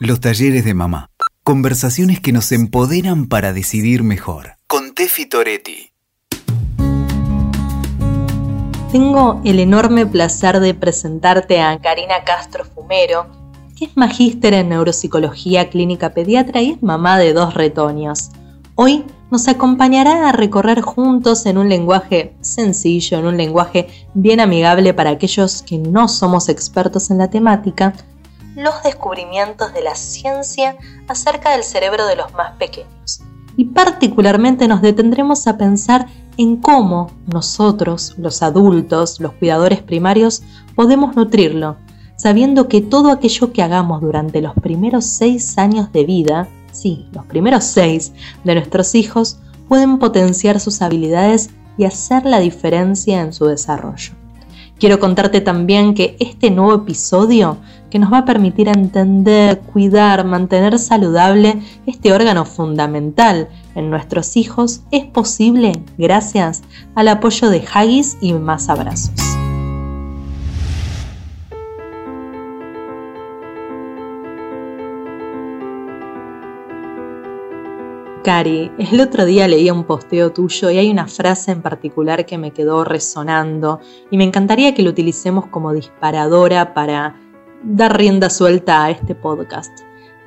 Los talleres de mamá. Conversaciones que nos empoderan para decidir mejor. Con Tefi Toretti. Tengo el enorme placer de presentarte a Karina Castro Fumero, que es magíster en neuropsicología clínica pediatra y es mamá de dos retoños. Hoy nos acompañará a recorrer juntos en un lenguaje sencillo, en un lenguaje bien amigable para aquellos que no somos expertos en la temática, los descubrimientos de la ciencia acerca del cerebro de los más pequeños. Y particularmente nos detendremos a pensar en cómo nosotros, los adultos, los cuidadores primarios, podemos nutrirlo, sabiendo que todo aquello que hagamos durante los primeros seis años de vida, sí, los primeros seis de nuestros hijos, pueden potenciar sus habilidades y hacer la diferencia en su desarrollo. Quiero contarte también que este nuevo episodio que nos va a permitir entender, cuidar, mantener saludable este órgano fundamental en nuestros hijos es posible gracias al apoyo de Haggis y más abrazos. Cari, el otro día leía un posteo tuyo y hay una frase en particular que me quedó resonando y me encantaría que lo utilicemos como disparadora para dar rienda suelta a este podcast.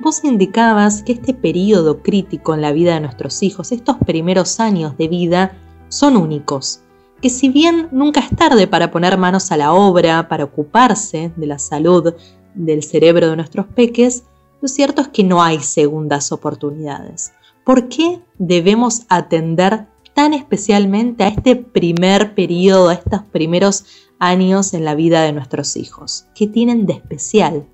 Vos indicabas que este periodo crítico en la vida de nuestros hijos, estos primeros años de vida, son únicos. Que si bien nunca es tarde para poner manos a la obra, para ocuparse de la salud del cerebro de nuestros peques, lo cierto es que no hay segundas oportunidades. ¿Por qué debemos atender tan especialmente a este primer periodo, a estos primeros años en la vida de nuestros hijos? ¿Qué tienen de especial?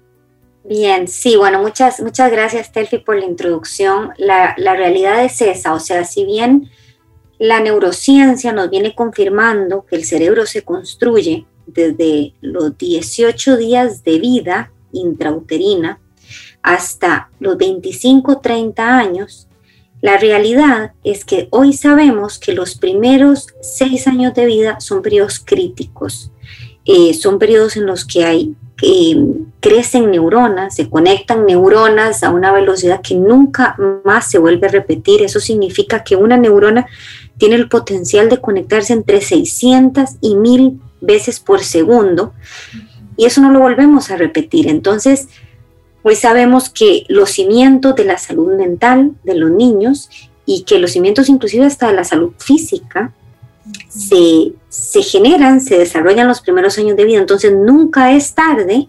Bien, sí, bueno, muchas, muchas gracias, Telfi, por la introducción. La, la realidad es esa, o sea, si bien la neurociencia nos viene confirmando que el cerebro se construye desde los 18 días de vida intrauterina hasta los 25, 30 años, la realidad es que hoy sabemos que los primeros seis años de vida son periodos críticos. Eh, son periodos en los que hay, eh, crecen neuronas, se conectan neuronas a una velocidad que nunca más se vuelve a repetir. Eso significa que una neurona tiene el potencial de conectarse entre 600 y 1000 veces por segundo y eso no lo volvemos a repetir. Entonces, Hoy sabemos que los cimientos de la salud mental de los niños y que los cimientos inclusive hasta de la salud física se, se generan, se desarrollan los primeros años de vida. Entonces nunca es tarde,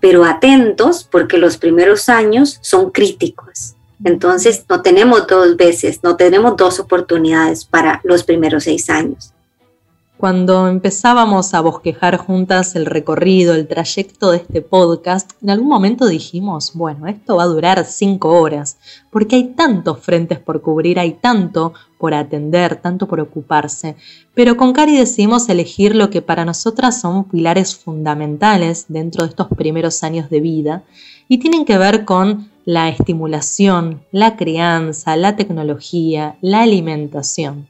pero atentos porque los primeros años son críticos. Entonces no tenemos dos veces, no tenemos dos oportunidades para los primeros seis años. Cuando empezábamos a bosquejar juntas el recorrido, el trayecto de este podcast, en algún momento dijimos, bueno, esto va a durar cinco horas, porque hay tantos frentes por cubrir, hay tanto por atender, tanto por ocuparse. Pero con Cari decidimos elegir lo que para nosotras son pilares fundamentales dentro de estos primeros años de vida y tienen que ver con la estimulación, la crianza, la tecnología, la alimentación.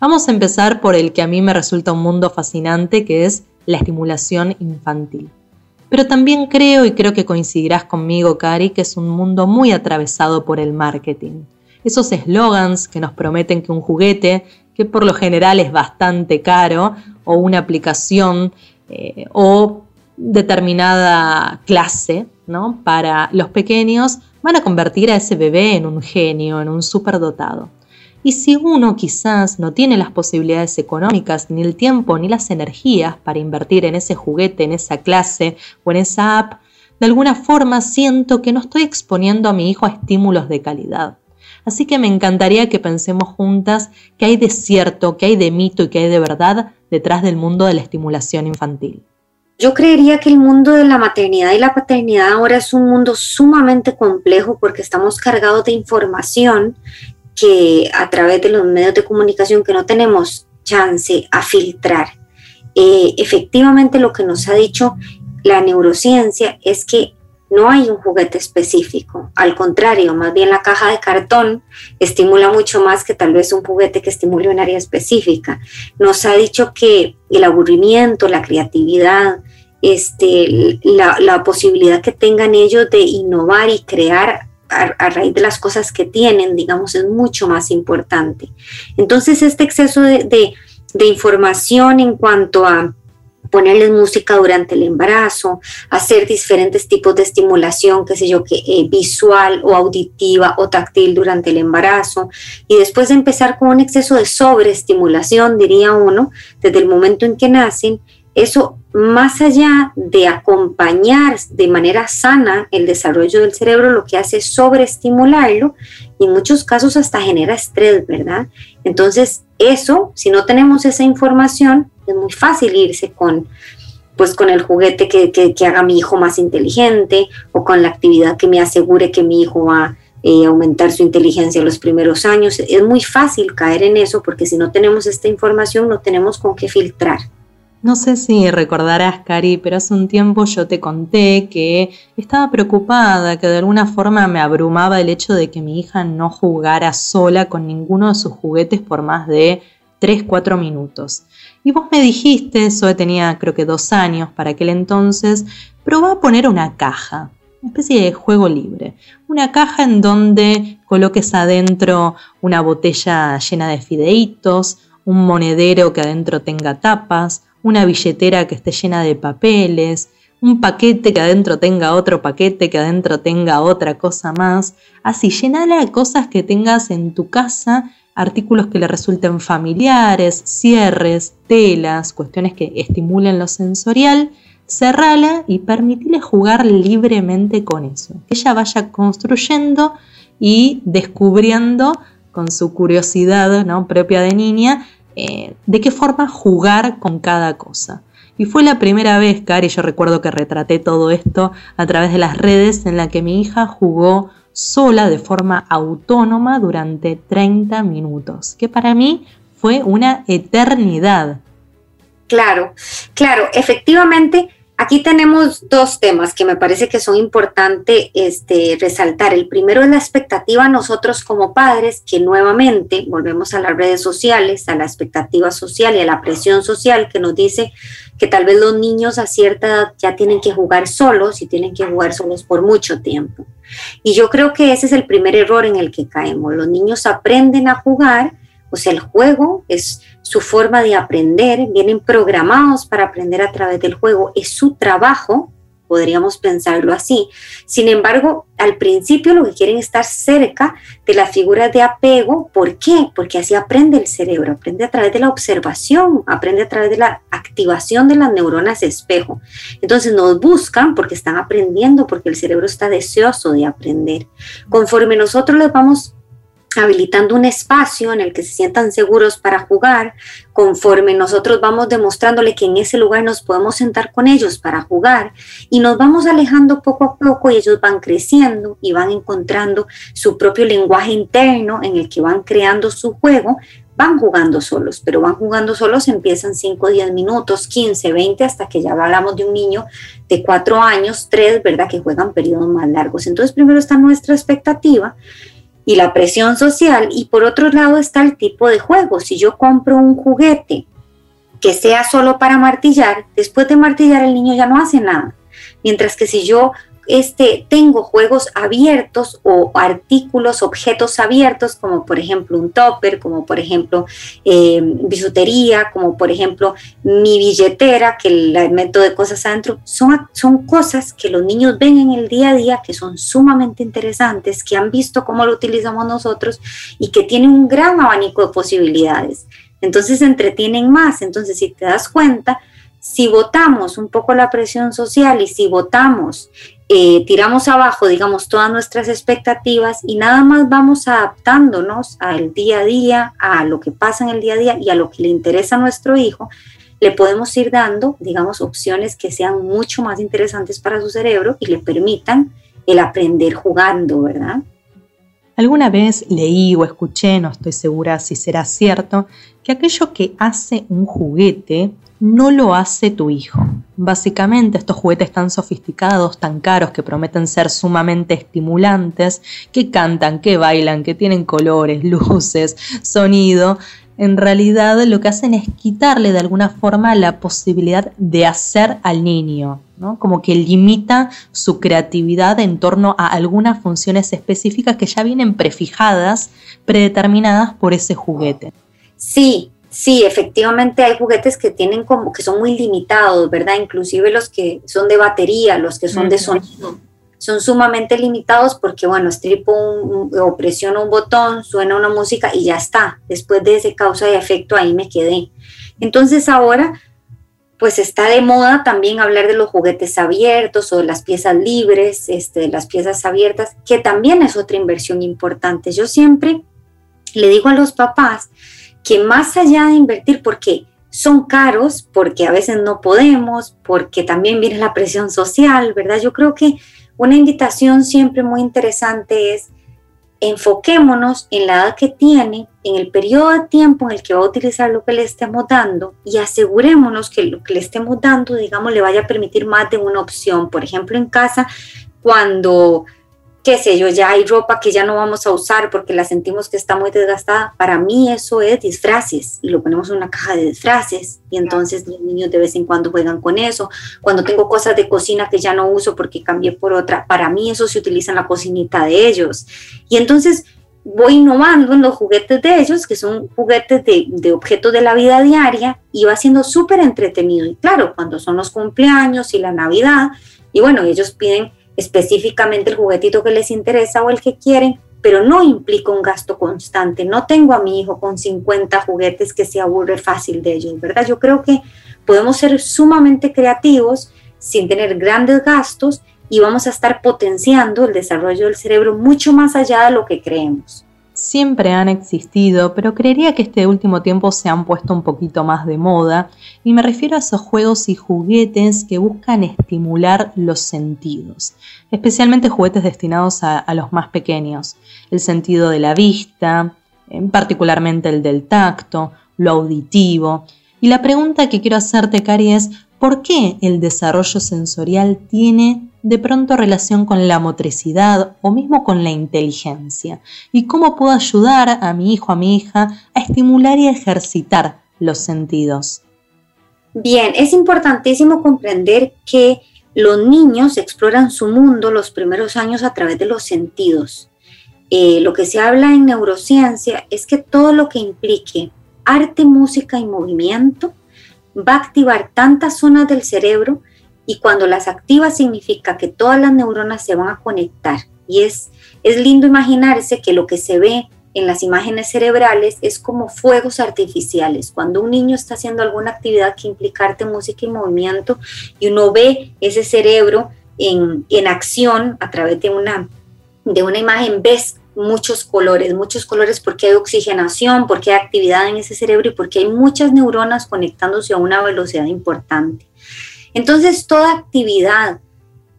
Vamos a empezar por el que a mí me resulta un mundo fascinante, que es la estimulación infantil. Pero también creo, y creo que coincidirás conmigo, Cari, que es un mundo muy atravesado por el marketing. Esos eslogans que nos prometen que un juguete, que por lo general es bastante caro, o una aplicación, eh, o determinada clase, ¿no? Para los pequeños, van a convertir a ese bebé en un genio, en un superdotado. Y si uno quizás no tiene las posibilidades económicas, ni el tiempo, ni las energías para invertir en ese juguete, en esa clase o en esa app, de alguna forma siento que no estoy exponiendo a mi hijo a estímulos de calidad. Así que me encantaría que pensemos juntas qué hay de cierto, qué hay de mito y qué hay de verdad detrás del mundo de la estimulación infantil. Yo creería que el mundo de la maternidad y la paternidad ahora es un mundo sumamente complejo porque estamos cargados de información que a través de los medios de comunicación que no tenemos chance a filtrar. Eh, efectivamente lo que nos ha dicho la neurociencia es que no hay un juguete específico, al contrario, más bien la caja de cartón estimula mucho más que tal vez un juguete que estimule un área específica. Nos ha dicho que el aburrimiento, la creatividad, este, la, posibilidad que tengan ellos de innovar y crear a, raíz de las cosas que tienen, digamos, es mucho más importante. Entonces, este exceso de información en cuanto a ponerles música durante el embarazo, hacer diferentes tipos de estimulación, qué sé yo, que eh, visual o auditiva o táctil durante el embarazo, y después de empezar con un exceso de sobreestimulación, diría uno, desde el momento en que nacen, eso más allá de acompañar de manera sana el desarrollo del cerebro, lo que hace es sobreestimularlo y en muchos casos hasta genera estrés, ¿verdad? Entonces, eso, si no tenemos esa información, es muy fácil irse con, pues, con el juguete que, que, haga mi hijo más inteligente o con la actividad que me asegure que mi hijo va a eh, aumentar su inteligencia en los primeros años. Es muy fácil caer en eso porque si no tenemos esta información no tenemos con qué filtrar. No sé si recordarás, Cari, pero hace un tiempo yo te conté que estaba preocupada, que de alguna forma me abrumaba el hecho de que mi hija no jugara sola con ninguno de sus juguetes por más de 3, 4 minutos. Y vos me dijiste, eso tenía creo que dos años para aquel entonces, probá a poner una caja, una especie de juego libre. Una caja en donde coloques adentro una botella llena de fideitos, un monedero que adentro tenga tapas, una billetera que esté llena de papeles, un paquete que adentro tenga otro paquete, que adentro tenga otra cosa más. Así, llenala de cosas que tengas en tu casa artículos que le resulten familiares, cierres, telas, cuestiones que estimulen lo sensorial, cerrala y permitile jugar libremente con eso. Que ella vaya construyendo y descubriendo con su curiosidad ¿no? propia de niña eh, de qué forma jugar con cada cosa. Y fue la primera vez, Cari, yo recuerdo que retraté todo esto a través de las redes en la que mi hija jugó sola de forma autónoma durante 30 minutos, que para mí fue una eternidad. Claro, claro, efectivamente Aquí tenemos dos temas que me parece que son importantes este, resaltar. El primero es la expectativa nosotros como padres, que nuevamente volvemos a las redes sociales, a la expectativa social y a la presión social que nos dice que tal vez los niños a cierta edad ya tienen que jugar solos y tienen que jugar solos por mucho tiempo. Y yo creo que ese es el primer error en el que caemos. Los niños aprenden a jugar o sea, el juego es su forma de aprender, vienen programados para aprender a través del juego, es su trabajo, podríamos pensarlo así. Sin embargo, al principio lo que quieren es estar cerca de las figuras de apego. ¿Por qué? Porque así aprende el cerebro, aprende a través de la observación, aprende a través de la activación de las neuronas espejo. Entonces nos buscan porque están aprendiendo, porque el cerebro está deseoso de aprender. Conforme nosotros les vamos habilitando un espacio en el que se sientan seguros para jugar, conforme nosotros vamos demostrándole que en ese lugar nos podemos sentar con ellos para jugar y nos vamos alejando poco a poco y ellos van creciendo y van encontrando su propio lenguaje interno en el que van creando su juego, van jugando solos, pero van jugando solos, empiezan 5, 10 minutos, 15, 20, hasta que ya hablamos de un niño de 4 años, 3, ¿verdad? Que juegan periodos más largos. Entonces primero está nuestra expectativa y la presión social y por otro lado está el tipo de juego. Si yo compro un juguete que sea solo para martillar, después de martillar el niño ya no hace nada. Mientras que si yo este, tengo juegos abiertos o artículos, objetos abiertos, como por ejemplo un topper, como por ejemplo eh, bisutería, como por ejemplo mi billetera, que la meto de cosas adentro, son, son cosas que los niños ven en el día a día, que son sumamente interesantes, que han visto cómo lo utilizamos nosotros y que tienen un gran abanico de posibilidades. Entonces se entretienen más. Entonces, si te das cuenta, si votamos un poco la presión social y si votamos eh, tiramos abajo, digamos, todas nuestras expectativas y nada más vamos adaptándonos al día a día, a lo que pasa en el día a día y a lo que le interesa a nuestro hijo, le podemos ir dando, digamos, opciones que sean mucho más interesantes para su cerebro y le permitan el aprender jugando, ¿verdad? Alguna vez leí o escuché, no estoy segura si será cierto, que aquello que hace un juguete no lo hace tu hijo. Básicamente estos juguetes tan sofisticados, tan caros, que prometen ser sumamente estimulantes, que cantan, que bailan, que tienen colores, luces, sonido, en realidad lo que hacen es quitarle de alguna forma la posibilidad de hacer al niño, ¿no? Como que limita su creatividad en torno a algunas funciones específicas que ya vienen prefijadas, predeterminadas por ese juguete. Sí, sí, efectivamente hay juguetes que tienen como que son muy limitados, ¿verdad? Inclusive los que son de batería, los que son de sonido son sumamente limitados porque, bueno, estripo o presiono un botón, suena una música y ya está. Después de ese causa y efecto, ahí me quedé. Entonces ahora, pues está de moda también hablar de los juguetes abiertos o de las piezas libres, este, de las piezas abiertas, que también es otra inversión importante. Yo siempre le digo a los papás que más allá de invertir, porque son caros, porque a veces no podemos, porque también viene la presión social, ¿verdad? Yo creo que una invitación siempre muy interesante es enfoquémonos en la edad que tiene, en el periodo de tiempo en el que va a utilizar lo que le estemos dando y asegurémonos que lo que le estemos dando, digamos, le vaya a permitir más de una opción. Por ejemplo, en casa, cuando qué sé yo, ya hay ropa que ya no vamos a usar porque la sentimos que está muy desgastada. Para mí eso es disfraces y lo ponemos en una caja de disfraces y entonces los niños de vez en cuando juegan con eso. Cuando tengo cosas de cocina que ya no uso porque cambié por otra, para mí eso se utiliza en la cocinita de ellos. Y entonces voy innovando en los juguetes de ellos, que son juguetes de, de objetos de la vida diaria, y va siendo súper entretenido. Y claro, cuando son los cumpleaños y la Navidad, y bueno, ellos piden específicamente el juguetito que les interesa o el que quieren, pero no implica un gasto constante. No tengo a mi hijo con 50 juguetes que se aburre fácil de ellos, ¿verdad? Yo creo que podemos ser sumamente creativos sin tener grandes gastos y vamos a estar potenciando el desarrollo del cerebro mucho más allá de lo que creemos siempre han existido, pero creería que este último tiempo se han puesto un poquito más de moda, y me refiero a esos juegos y juguetes que buscan estimular los sentidos, especialmente juguetes destinados a, los más pequeños, el sentido de la vista, particularmente el del tacto, lo auditivo. Y la pregunta que quiero hacerte, Cari, es ¿por qué el desarrollo sensorial tiene de pronto relación con la motricidad o mismo con la inteligencia y cómo puedo ayudar a mi hijo, a mi hija a estimular y ejercitar los sentidos. Bien, es importantísimo comprender que los niños exploran su mundo los primeros años a través de los sentidos. Eh, lo que se habla en neurociencia es que todo lo que implique arte, música y movimiento va a activar tantas zonas del cerebro y cuando las activa significa que todas las neuronas se van a conectar. Y es, es lindo imaginarse que lo que se ve en las imágenes cerebrales es como fuegos artificiales. Cuando un niño está haciendo alguna actividad que implica arte, música y movimiento y uno ve ese cerebro en, en acción a través de una, de una imagen, ves muchos colores, muchos colores porque hay oxigenación, porque hay actividad en ese cerebro y porque hay muchas neuronas conectándose a una velocidad importante. Entonces, toda actividad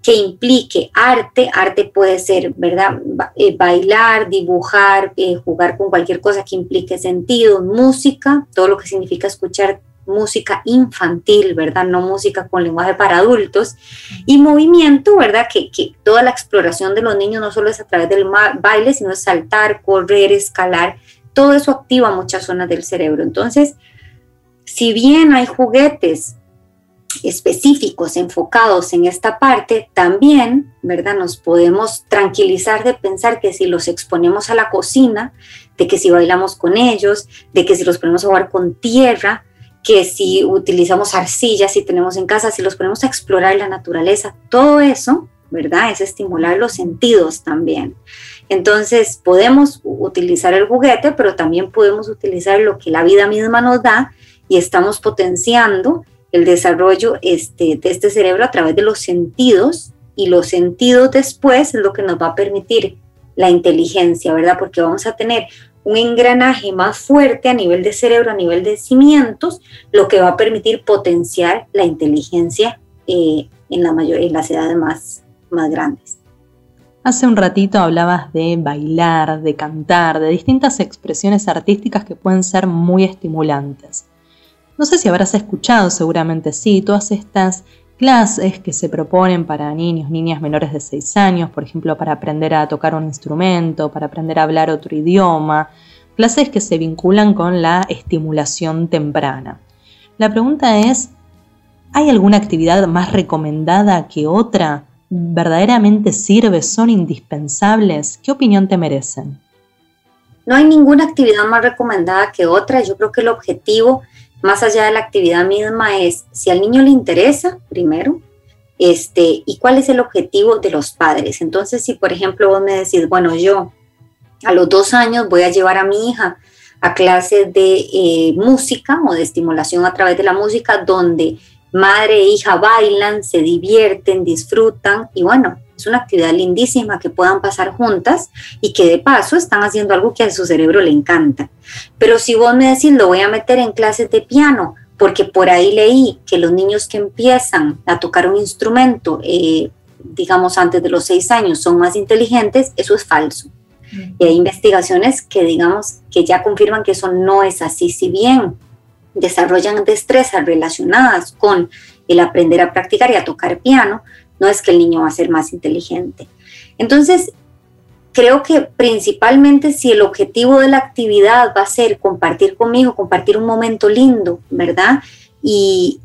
que implique arte, arte puede ser, ¿verdad? Eh, bailar, dibujar, eh, jugar con cualquier cosa que implique sentido, música, todo lo que significa escuchar música infantil, ¿verdad? No música con lenguaje para adultos. Y movimiento, ¿verdad? Que, que, toda la exploración de los niños no solo es a través del baile, sino saltar, correr, escalar. Todo eso activa muchas zonas del cerebro. Entonces, si bien hay juguetes específicos enfocados en esta parte, también, ¿verdad? Nos podemos tranquilizar de pensar que si los exponemos a la cocina, de que si bailamos con ellos, de que si los ponemos a jugar con tierra, que si utilizamos arcillas, si tenemos en casa, si los ponemos a explorar la naturaleza, todo eso, ¿verdad? Es estimular los sentidos también. Entonces, podemos utilizar el juguete, pero también podemos utilizar lo que la vida misma nos da y estamos potenciando el desarrollo este, de este cerebro a través de los sentidos y los sentidos después es lo que nos va a permitir la inteligencia, ¿verdad? Porque vamos a tener un engranaje más fuerte a nivel de cerebro, a nivel de cimientos, lo que va a permitir potenciar la inteligencia eh, en, la mayor, en las edades más, más grandes. Hace un ratito hablabas de bailar, de cantar, de distintas expresiones artísticas que pueden ser muy estimulantes. No sé si habrás escuchado, seguramente sí, todas estas clases que se proponen para niños, niñas menores de 6 años, por ejemplo, para aprender a tocar un instrumento, para aprender a hablar otro idioma, clases que se vinculan con la estimulación temprana. La pregunta es, ¿hay alguna actividad más recomendada que otra? ¿Verdaderamente sirve? ¿Son indispensables? ¿Qué opinión te merecen? No hay ninguna actividad más recomendada que otra. Yo creo que el objetivo, más allá de la actividad misma, es si al niño le interesa, primero, este, y cuál es el objetivo de los padres. Entonces, si por ejemplo vos me decís, bueno, yo a los dos años voy a llevar a mi hija a clases de eh, música o de estimulación a través de la música, donde madre e hija bailan, se divierten, disfrutan y bueno, es una actividad lindísima que puedan pasar juntas y que de paso están haciendo algo que a su cerebro le encanta. Pero si vos me decís, lo voy a meter en clases de piano, porque por ahí leí que los niños que empiezan a tocar un instrumento, eh, digamos antes de los seis años, son más inteligentes, eso es falso. Mm. Y hay investigaciones que digamos que ya confirman que eso no es así. Si bien desarrollan destrezas relacionadas con el aprender a practicar y a tocar piano, no es que el niño va a ser más inteligente. Entonces, creo que principalmente si el objetivo de la actividad va a ser compartir conmigo, compartir un momento lindo, ¿verdad? Y,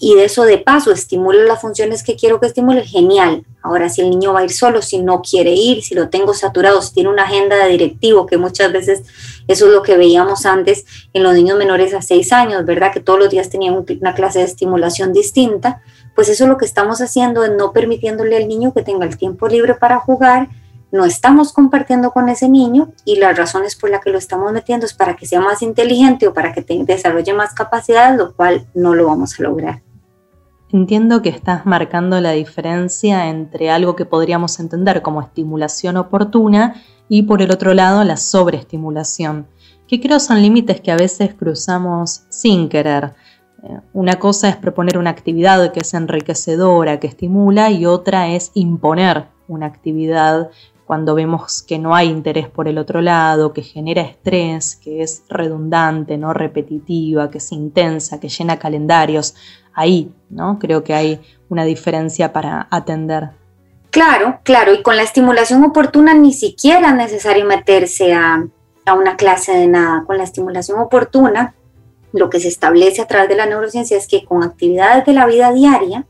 de eso de paso estimule las funciones que quiero que estimule, genial. Ahora, si el niño va a ir solo, si no quiere ir, si lo tengo saturado, si tiene una agenda de directivo, que muchas veces eso es lo que veíamos antes en los niños menores a seis años, ¿verdad? Que todos los días tenían una clase de estimulación distinta pues eso lo que estamos haciendo es no permitiéndole al niño que tenga el tiempo libre para jugar, no estamos compartiendo con ese niño y las razones por las que lo estamos metiendo es para que sea más inteligente o para que desarrolle más capacidades, lo cual no lo vamos a lograr. Entiendo que estás marcando la diferencia entre algo que podríamos entender como estimulación oportuna y por el otro lado la sobreestimulación, que creo son límites que a veces cruzamos sin querer. Una cosa es proponer una actividad que es enriquecedora, que estimula, y otra es imponer una actividad cuando vemos que no hay interés por el otro lado, que genera estrés, que es redundante, no repetitiva, que es intensa, que llena calendarios. Ahí, ¿no? Creo que hay una diferencia para atender. Claro, claro, y con la estimulación oportuna ni siquiera es necesario meterse a, a una clase de nada. Con la estimulación oportuna lo que se establece a través de la neurociencia es que con actividades de la vida diaria,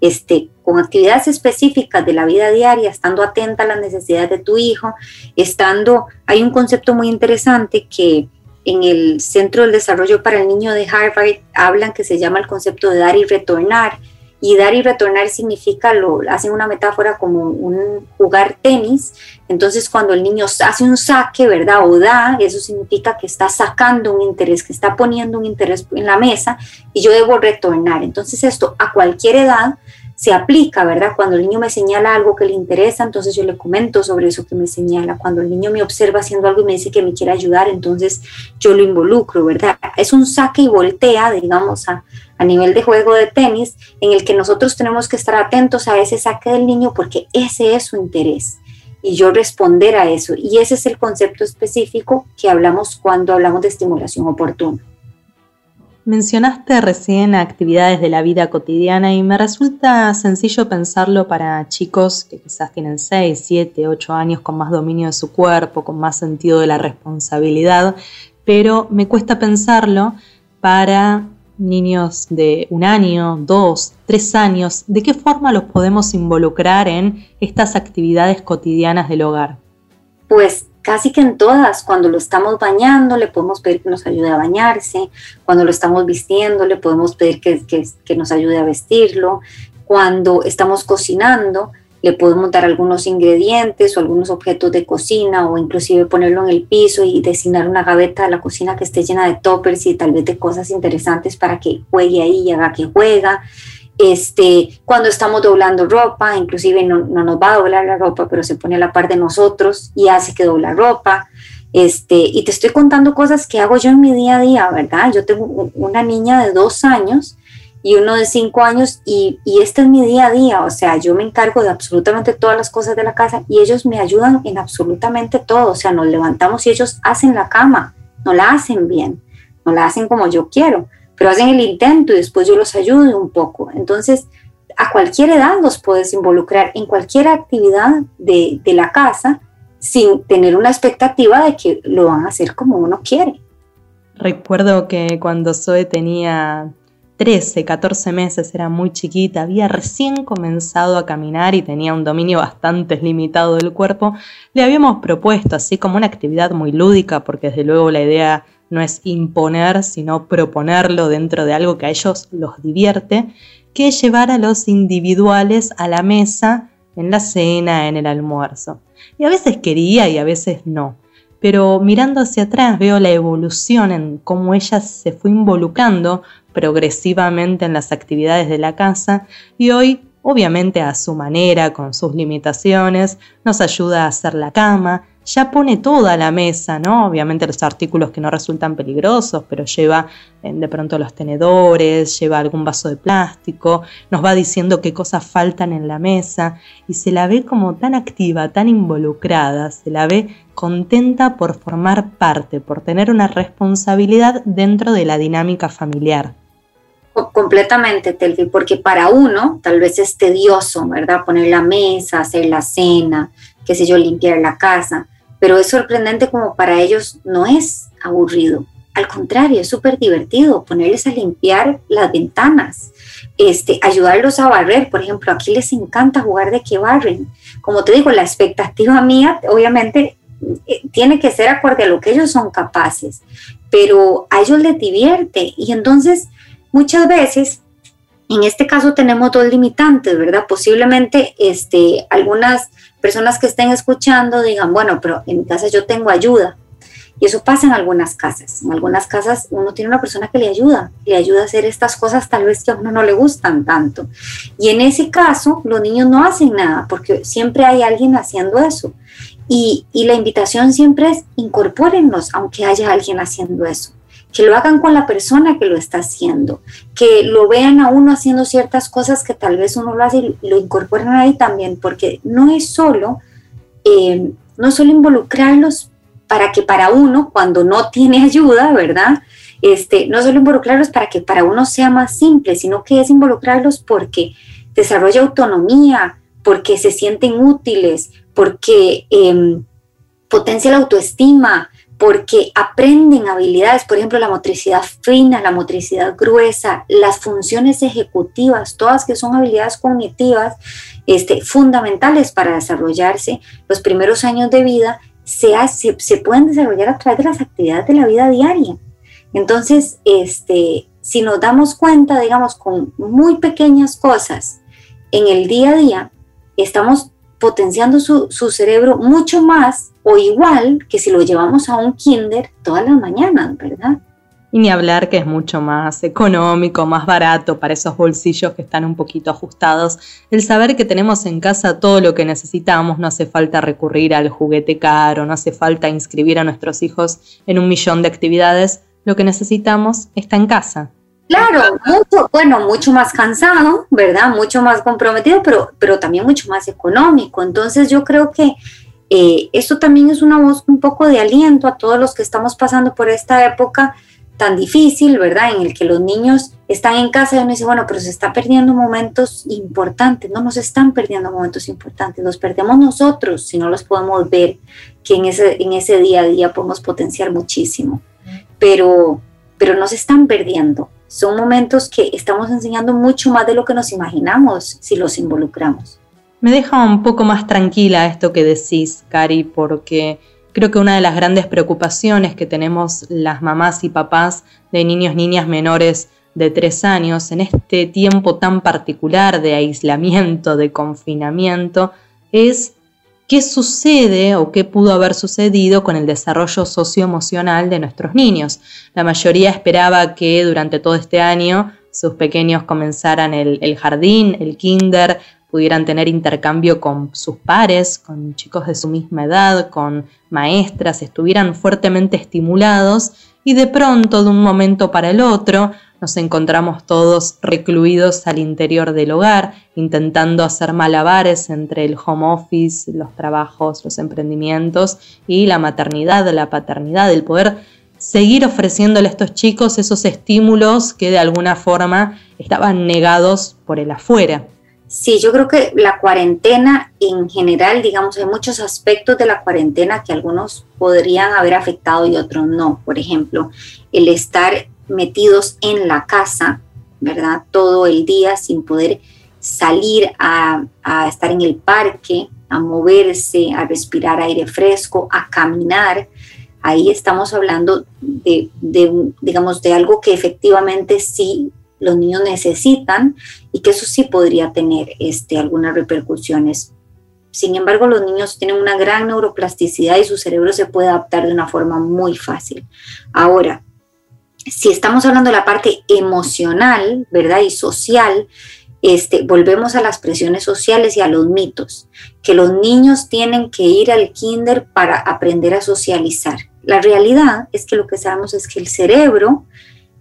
este, con actividades específicas de la vida diaria, estando atenta a las necesidades de tu hijo, estando, hay un concepto muy interesante que en el Centro del Desarrollo para el Niño de Harvard hablan que se llama el concepto de dar y retornar, y dar y retornar significa, lo hacen una metáfora como un jugar tenis. Entonces, cuando el niño hace un saque, ¿verdad? O da, eso significa que está sacando un interés, que está poniendo un interés en la mesa y yo debo retornar. Entonces, esto a cualquier edad se aplica, ¿verdad? Cuando el niño me señala algo que le interesa, entonces yo le comento sobre eso que me señala. Cuando el niño me observa haciendo algo y me dice que me quiere ayudar, entonces yo lo involucro, ¿verdad? Es un saque y voltea, digamos, a, a nivel de juego de tenis, en el que nosotros tenemos que estar atentos a ese saque del niño porque ese es su interés y yo responder a eso. Y ese es el concepto específico que hablamos cuando hablamos de estimulación oportuna. Mencionaste recién actividades de la vida cotidiana y me resulta sencillo pensarlo para chicos que quizás tienen 6, 7, 8 años con más dominio de su cuerpo, con más sentido de la responsabilidad, pero me cuesta pensarlo para niños de un año, dos, tres años. ¿De qué forma los podemos involucrar en estas actividades cotidianas del hogar? Pues casi que en todas, cuando lo estamos bañando, le podemos pedir que nos ayude a bañarse, cuando lo estamos vistiendo, le podemos pedir que, que, nos ayude a vestirlo, cuando estamos cocinando, le podemos dar algunos ingredientes o algunos objetos de cocina o inclusive ponerlo en el piso y designar una gaveta de la cocina que esté llena de toppers y tal vez de cosas interesantes para que juegue ahí y haga que juega este, cuando estamos doblando ropa, inclusive no, nos va a doblar la ropa, pero se pone a la par de nosotros y hace que dobla ropa. Este, y te estoy contando cosas que hago yo en mi día a día, ¿verdad? Yo tengo una niña de dos años y uno de cinco años y, y este es mi día a día, o sea, yo me encargo de absolutamente todas las cosas de la casa y ellos me ayudan en absolutamente todo, o sea, nos levantamos y ellos hacen la cama, no la hacen bien, no la hacen como yo quiero, pero hacen el intento y después yo los ayudo un poco. Entonces, a cualquier edad los puedes involucrar en cualquier actividad de, la casa sin tener una expectativa de que lo van a hacer como uno quiere. Recuerdo que cuando Zoe tenía 13, 14 meses, era muy chiquita, había recién comenzado a caminar y tenía un dominio bastante limitado del cuerpo, le habíamos propuesto así como una actividad muy lúdica, porque desde luego la idea no es imponer, sino proponerlo dentro de algo que a ellos los divierte, que llevar a los individuales a la mesa en la cena, en el almuerzo. Y a veces quería y a veces no pero mirando hacia atrás veo la evolución en cómo ella se fue involucrando progresivamente en las actividades de la casa y hoy, obviamente a su manera, con sus limitaciones, nos ayuda a hacer la cama, ya pone toda la mesa, ¿no? Obviamente los artículos que no resultan peligrosos, pero lleva eh, de pronto los tenedores, lleva algún vaso de plástico, nos va diciendo qué cosas faltan en la mesa y se la ve como tan activa, tan involucrada, se la ve contenta por formar parte, por tener una responsabilidad dentro de la dinámica familiar. Completamente, Telfi, porque para uno tal vez es tedioso, ¿verdad? Poner la mesa, hacer la cena, qué sé yo, limpiar la casa, pero es sorprendente como para ellos no es aburrido. Al contrario, es súper divertido ponerles a limpiar las ventanas, este, ayudarlos a barrer. Por ejemplo, aquí les encanta jugar de que barren. Como te digo, la expectativa mía, obviamente, eh, tiene que ser acorde a lo que ellos son capaces, pero a ellos les divierte. Y entonces, muchas veces, en este caso tenemos dos limitantes, ¿verdad? Posiblemente este, algunas personas que estén escuchando digan, bueno, pero en mi casa yo tengo ayuda. Y eso pasa en algunas casas. En algunas casas uno tiene una persona que le ayuda, le ayuda a hacer estas cosas tal vez que a uno no le gustan tanto. Y en ese caso los niños no hacen nada porque siempre hay alguien haciendo eso. Y, y la invitación siempre es incorpórenlos aunque haya alguien haciendo eso que lo hagan con la persona que lo está haciendo, que lo vean a uno haciendo ciertas cosas que tal vez uno lo hace y lo incorporen ahí también, porque no es solo, eh, no solo involucrarlos para que para uno, cuando no tiene ayuda, ¿verdad? Este, no solo involucrarlos para que para uno sea más simple, sino que es involucrarlos porque desarrolla autonomía, porque se sienten útiles, porque eh, potencia la autoestima, porque aprenden habilidades, por ejemplo, la motricidad fina, la motricidad gruesa, las funciones ejecutivas, todas que son habilidades cognitivas este, fundamentales para desarrollarse los primeros años de vida, se, se, pueden desarrollar a través de las actividades de la vida diaria. Entonces, este, si nos damos cuenta, digamos, con muy pequeñas cosas en el día a día, estamos potenciando su, su cerebro mucho más o igual que si lo llevamos a un kinder todas las mañanas, ¿verdad? Y ni hablar que es mucho más económico, más barato para esos bolsillos que están un poquito ajustados. El saber que tenemos en casa todo lo que necesitamos, no hace falta recurrir al juguete caro, no hace falta inscribir a nuestros hijos en un millón de actividades. Lo que necesitamos está en casa. Claro, mucho, bueno, mucho más cansado, ¿verdad? Mucho más comprometido, pero, pero también mucho más económico. Entonces yo creo que eh, esto también es una voz un poco de aliento a todos los que estamos pasando por esta época tan difícil, ¿verdad? En el que los niños están en casa y uno dice, bueno, pero se está perdiendo momentos importantes, no nos están perdiendo momentos importantes, los perdemos nosotros si no los podemos ver, que en ese, en ese día a día podemos potenciar muchísimo, pero, pero no se están perdiendo. Son momentos que estamos enseñando mucho más de lo que nos imaginamos si los involucramos. Me deja un poco más tranquila esto que decís, Cari, porque creo que una de las grandes preocupaciones que tenemos las mamás y papás de niños, niñas menores de tres años en este tiempo tan particular de aislamiento, de confinamiento, es qué sucede o qué pudo haber sucedido con el desarrollo socioemocional de nuestros niños. La mayoría esperaba que durante todo este año sus pequeños comenzaran el, jardín, el kinder, pudieran tener intercambio con sus pares, con chicos de su misma edad, con maestras, estuvieran fuertemente estimulados y de pronto, de un momento para el otro, nos encontramos todos recluidos al interior del hogar, intentando hacer malabares entre el home office, los trabajos, los emprendimientos y la maternidad, la paternidad, el poder seguir ofreciéndole a estos chicos esos estímulos que de alguna forma estaban negados por el afuera. Sí, yo creo que la cuarentena en general, digamos, hay muchos aspectos de la cuarentena que algunos podrían haber afectado y otros no. Por ejemplo, el estar metidos en la casa, ¿verdad? Todo el día sin poder salir a, estar en el parque, a moverse, a respirar aire fresco, a caminar. Ahí estamos hablando de, de, digamos, de algo que efectivamente sí los niños necesitan y que eso sí podría tener este, algunas repercusiones. Sin embargo, los niños tienen una gran neuroplasticidad y su cerebro se puede adaptar de una forma muy fácil. Ahora, si estamos hablando de la parte emocional, ¿verdad? Y social, este, volvemos a las presiones sociales y a los mitos, que los niños tienen que ir al kinder para aprender a socializar. La realidad es que lo que sabemos es que el cerebro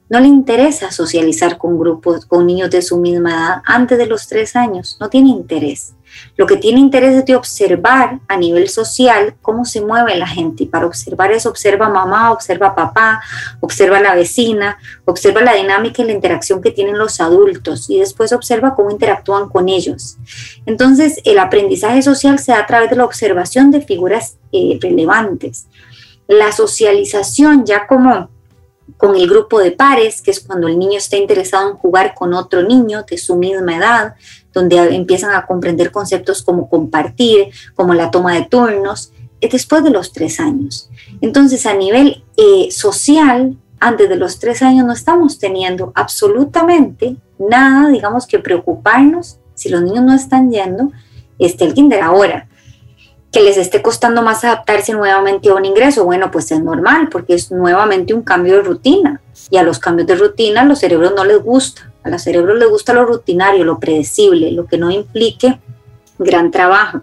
no le interesa socializar con grupos, con niños de su misma edad antes de los tres años, no tiene interés. Lo que tiene interés es de observar a nivel social cómo se mueve la gente. Y para observar eso, observa mamá, observa papá, observa la vecina, observa la dinámica y la interacción que tienen los adultos y después observa cómo interactúan con ellos. Entonces, el aprendizaje social se da a través de la observación de figuras eh, relevantes. La socialización ya como con el grupo de pares, que es cuando el niño está interesado en jugar con otro niño de su misma edad, donde empiezan a comprender conceptos como compartir, como la toma de turnos, es después de los tres años. Entonces, a nivel eh, social, antes de los tres años no estamos teniendo absolutamente nada, digamos, que preocuparnos si los niños no están yendo este, el kinder ahora que les esté costando más adaptarse nuevamente a un ingreso. Bueno, pues es normal porque es nuevamente un cambio de rutina y a los cambios de rutina los cerebros no les gusta. A los cerebros les gusta lo rutinario, lo predecible, lo que no implique gran trabajo.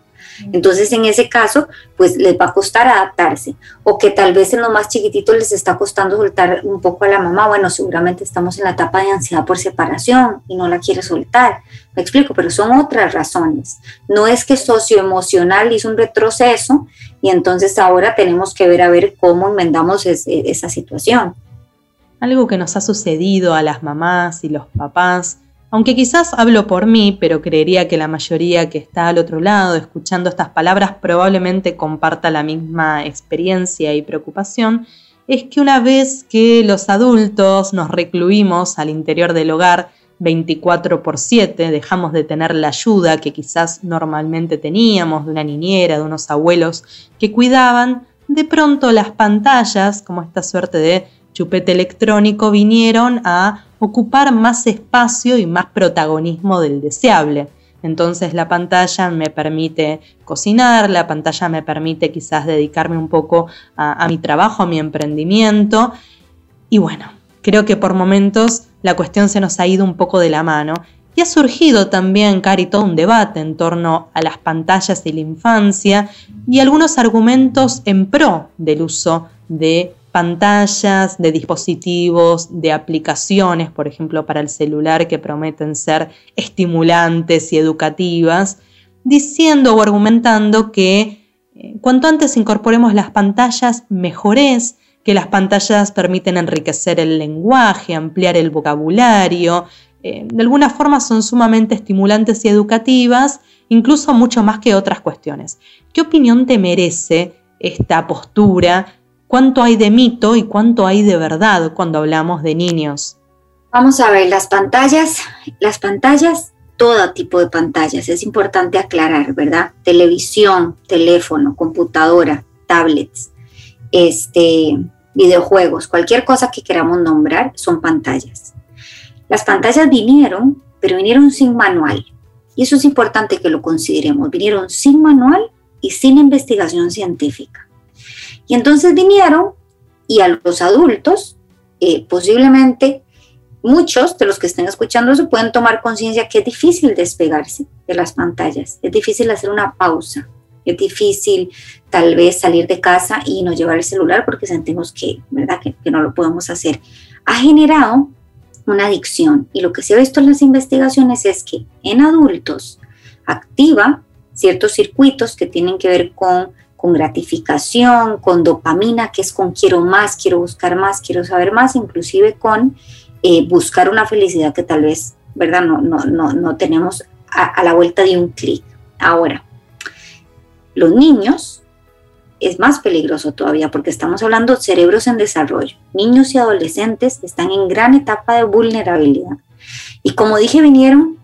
Entonces, en ese caso, pues les va a costar adaptarse. O que tal vez en los más chiquititos les está costando soltar un poco a la mamá. Bueno, seguramente estamos en la etapa de ansiedad por separación y no la quiere soltar. Me explico, pero son otras razones. No es que socioemocional hizo un retroceso y entonces ahora tenemos que ver a ver cómo enmendamos esa situación. Algo que nos ha sucedido a las mamás y los papás. Aunque quizás hablo por mí, pero creería que la mayoría que está al otro lado escuchando estas palabras probablemente comparta la misma experiencia y preocupación, es que una vez que los adultos nos recluimos al interior del hogar 24 por 7, dejamos de tener la ayuda que quizás normalmente teníamos de una niñera, de unos abuelos que cuidaban, de pronto las pantallas, como esta suerte de chupete electrónico, vinieron a ocupar más espacio y más protagonismo del deseable. Entonces la pantalla me permite cocinar, la pantalla me permite quizás dedicarme un poco a, mi trabajo, a mi emprendimiento. Y bueno, creo que por momentos la cuestión se nos ha ido un poco de la mano. Y ha surgido también, Cari, todo un debate en torno a las pantallas y la infancia y algunos argumentos en pro del uso de pantallas, de dispositivos, de aplicaciones, por ejemplo, para el celular que prometen ser estimulantes y educativas, diciendo o argumentando que eh, cuanto antes incorporemos las pantallas, mejor es, que las pantallas permiten enriquecer el lenguaje, ampliar el vocabulario, eh, de alguna forma son sumamente estimulantes y educativas, incluso mucho más que otras cuestiones. ¿Qué opinión te merece esta postura cuánto hay de mito y cuánto hay de verdad cuando hablamos de niños. Vamos a ver, las pantallas, las pantallas, todo tipo de pantallas, es importante aclarar, ¿verdad? Televisión, teléfono, computadora, tablets, este, videojuegos, cualquier cosa que queramos nombrar son pantallas. Las pantallas vinieron, pero vinieron sin manual. Y eso es importante que lo consideremos. Vinieron sin manual y sin investigación científica. Y entonces vinieron y a los adultos, eh, posiblemente muchos de los que estén escuchando eso pueden tomar conciencia que es difícil despegarse de las pantallas, es difícil hacer una pausa, es difícil tal vez salir de casa y no llevar el celular porque sentimos que, ¿verdad? Que, que no lo podemos hacer. Ha generado una adicción y lo que se ha visto en las investigaciones es que en adultos activa ciertos circuitos que tienen que ver con con gratificación, con dopamina, que es con quiero más, quiero buscar más, quiero saber más, inclusive con eh, buscar una felicidad que tal vez, ¿verdad? No, no, no, no tenemos a la vuelta de un clic. Ahora, los niños es más peligroso todavía porque estamos hablando de cerebros en desarrollo. Niños y adolescentes están en gran etapa de vulnerabilidad. Y como dije, vinieron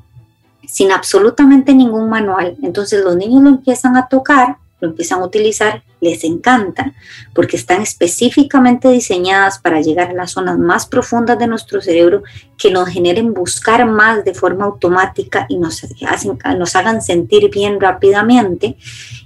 sin absolutamente ningún manual. Entonces los niños lo empiezan a tocar lo empiezan a utilizar, les encanta, porque están específicamente diseñadas para llegar a las zonas más profundas de nuestro cerebro que nos generen buscar más de forma automática y nos, hacen, nos hagan sentir bien rápidamente.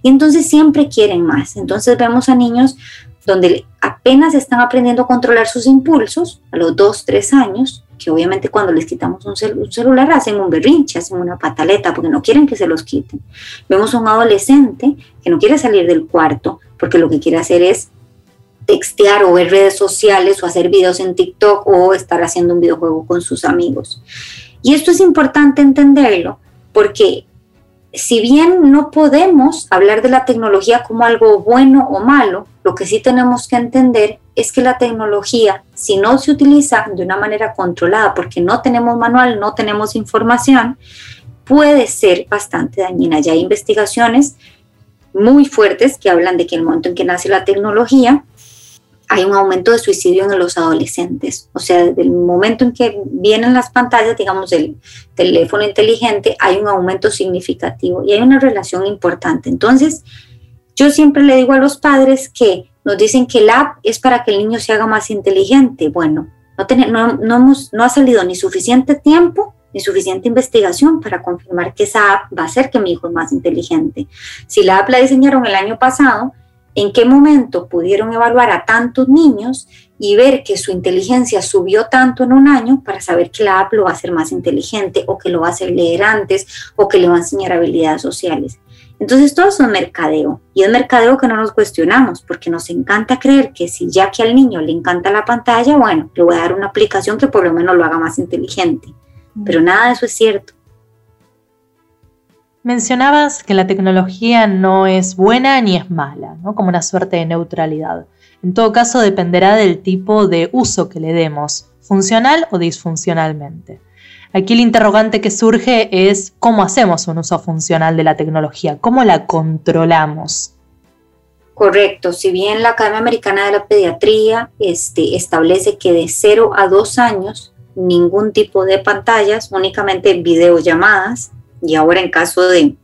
Y entonces siempre quieren más. Entonces vemos a niños donde apenas están aprendiendo a controlar sus impulsos a los 2, 3 años que obviamente cuando les quitamos un, celular hacen un berrinche, hacen una pataleta porque no quieren que se los quiten. Vemos a un adolescente que no quiere salir del cuarto porque lo que quiere hacer es textear o ver redes sociales o hacer videos en TikTok o estar haciendo un videojuego con sus amigos. Y esto es importante entenderlo porque si bien no podemos hablar de la tecnología como algo bueno o malo, lo que sí tenemos que entender es que la tecnología, si no se utiliza de una manera controlada, porque no tenemos manual, no tenemos información, puede ser bastante dañina. Ya hay investigaciones muy fuertes que hablan de que el momento en que nace la tecnología, hay un aumento de suicidio en los adolescentes. O sea, desde el momento en que vienen las pantallas, digamos, del teléfono inteligente, hay un aumento significativo y hay una relación importante. Entonces, yo siempre le digo a los padres que nos dicen que la app es para que el niño se haga más inteligente. Bueno, no, no, no ha salido ni suficiente tiempo ni suficiente investigación para confirmar que esa app va a hacer que mi hijo es más inteligente. Si la app la diseñaron el año pasado, ¿en qué momento pudieron evaluar a tantos niños y ver que su inteligencia subió tanto en un año para saber que la app lo va a hacer más inteligente o que lo va a hacer leer antes o que le va a enseñar habilidades sociales? Entonces todo eso es mercadeo y es mercadeo que no nos cuestionamos porque nos encanta creer que si ya que al niño le encanta la pantalla, bueno, le voy a dar una aplicación que por lo menos lo haga más inteligente. Pero nada de eso es cierto. Mencionabas que la tecnología no es buena ni es mala, ¿no? como una suerte de neutralidad. En todo caso dependerá del tipo de uso que le demos, funcional o disfuncionalmente. Aquí el interrogante que surge es cómo hacemos un uso funcional de la tecnología, cómo la controlamos. Correcto, si bien la Academia Americana de la Pediatría este, establece que de 0 a 2 años ningún tipo de pantallas, únicamente videollamadas, y ahora en caso de,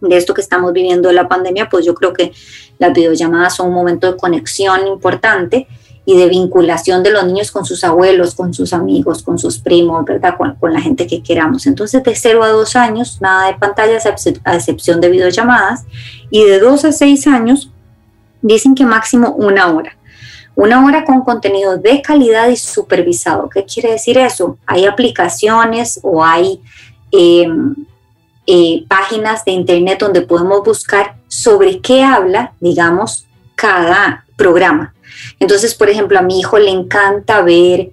de esto que estamos viviendo de la pandemia, pues yo creo que las videollamadas son un momento de conexión importante y de vinculación de los niños con sus abuelos, con sus amigos, con sus primos, ¿verdad? Con, la gente que queramos. Entonces, de 0 a 2 años, nada de pantallas a excepción de videollamadas. Y de 2 a 6 años, dicen que máximo una hora. Una hora con contenido de calidad y supervisado. ¿Qué quiere decir eso? Hay aplicaciones o hay em, eh, páginas de internet donde podemos buscar sobre qué habla, digamos, cada programa. Entonces, por ejemplo, a mi hijo le encanta ver,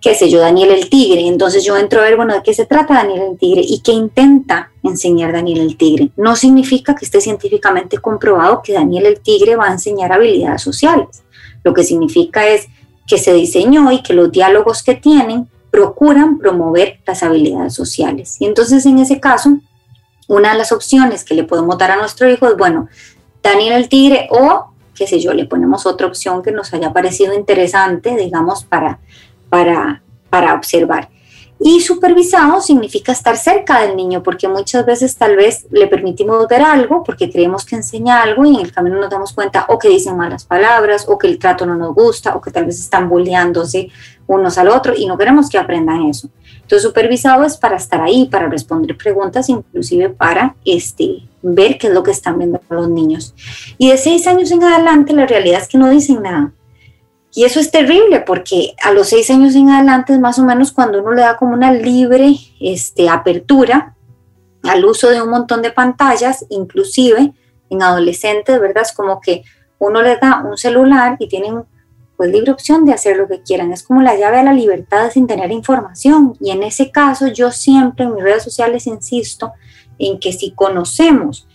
qué sé yo, Daniel el Tigre. Entonces yo entro a ver, bueno, ¿de qué se trata Daniel el Tigre? ¿Y qué intenta enseñar Daniel el Tigre? No significa que esté científicamente comprobado que Daniel el Tigre va a enseñar habilidades sociales. Lo que significa es que se diseñó y que los diálogos que tienen procuran promover las habilidades sociales. Y entonces en ese caso, una de las opciones que le podemos dar a nuestro hijo es, bueno, Daniel el Tigre o qué sé yo, le ponemos otra opción que nos haya parecido interesante, digamos, para, para, para observar. Y supervisado significa estar cerca del niño, porque muchas veces tal vez le permitimos ver algo porque creemos que enseña algo y en el camino nos damos cuenta o que dicen malas palabras o que el trato no nos gusta o que tal vez están bulleándose unos al otro y no queremos que aprendan eso. Entonces, supervisado es para estar ahí, para responder preguntas, inclusive para este, ver qué es lo que están viendo los niños. Y de seis años en adelante, la realidad es que no dicen nada. Y eso es terrible porque a los seis años en adelante es más o menos cuando uno le da como una libre este, apertura al uso de un montón de pantallas, inclusive en adolescentes, ¿verdad? Es como que uno le da un celular y tienen pues libre opción de hacer lo que quieran. Es como la llave a la libertad sin tener información. Y en ese caso yo siempre en mis redes sociales insisto en que si conocemos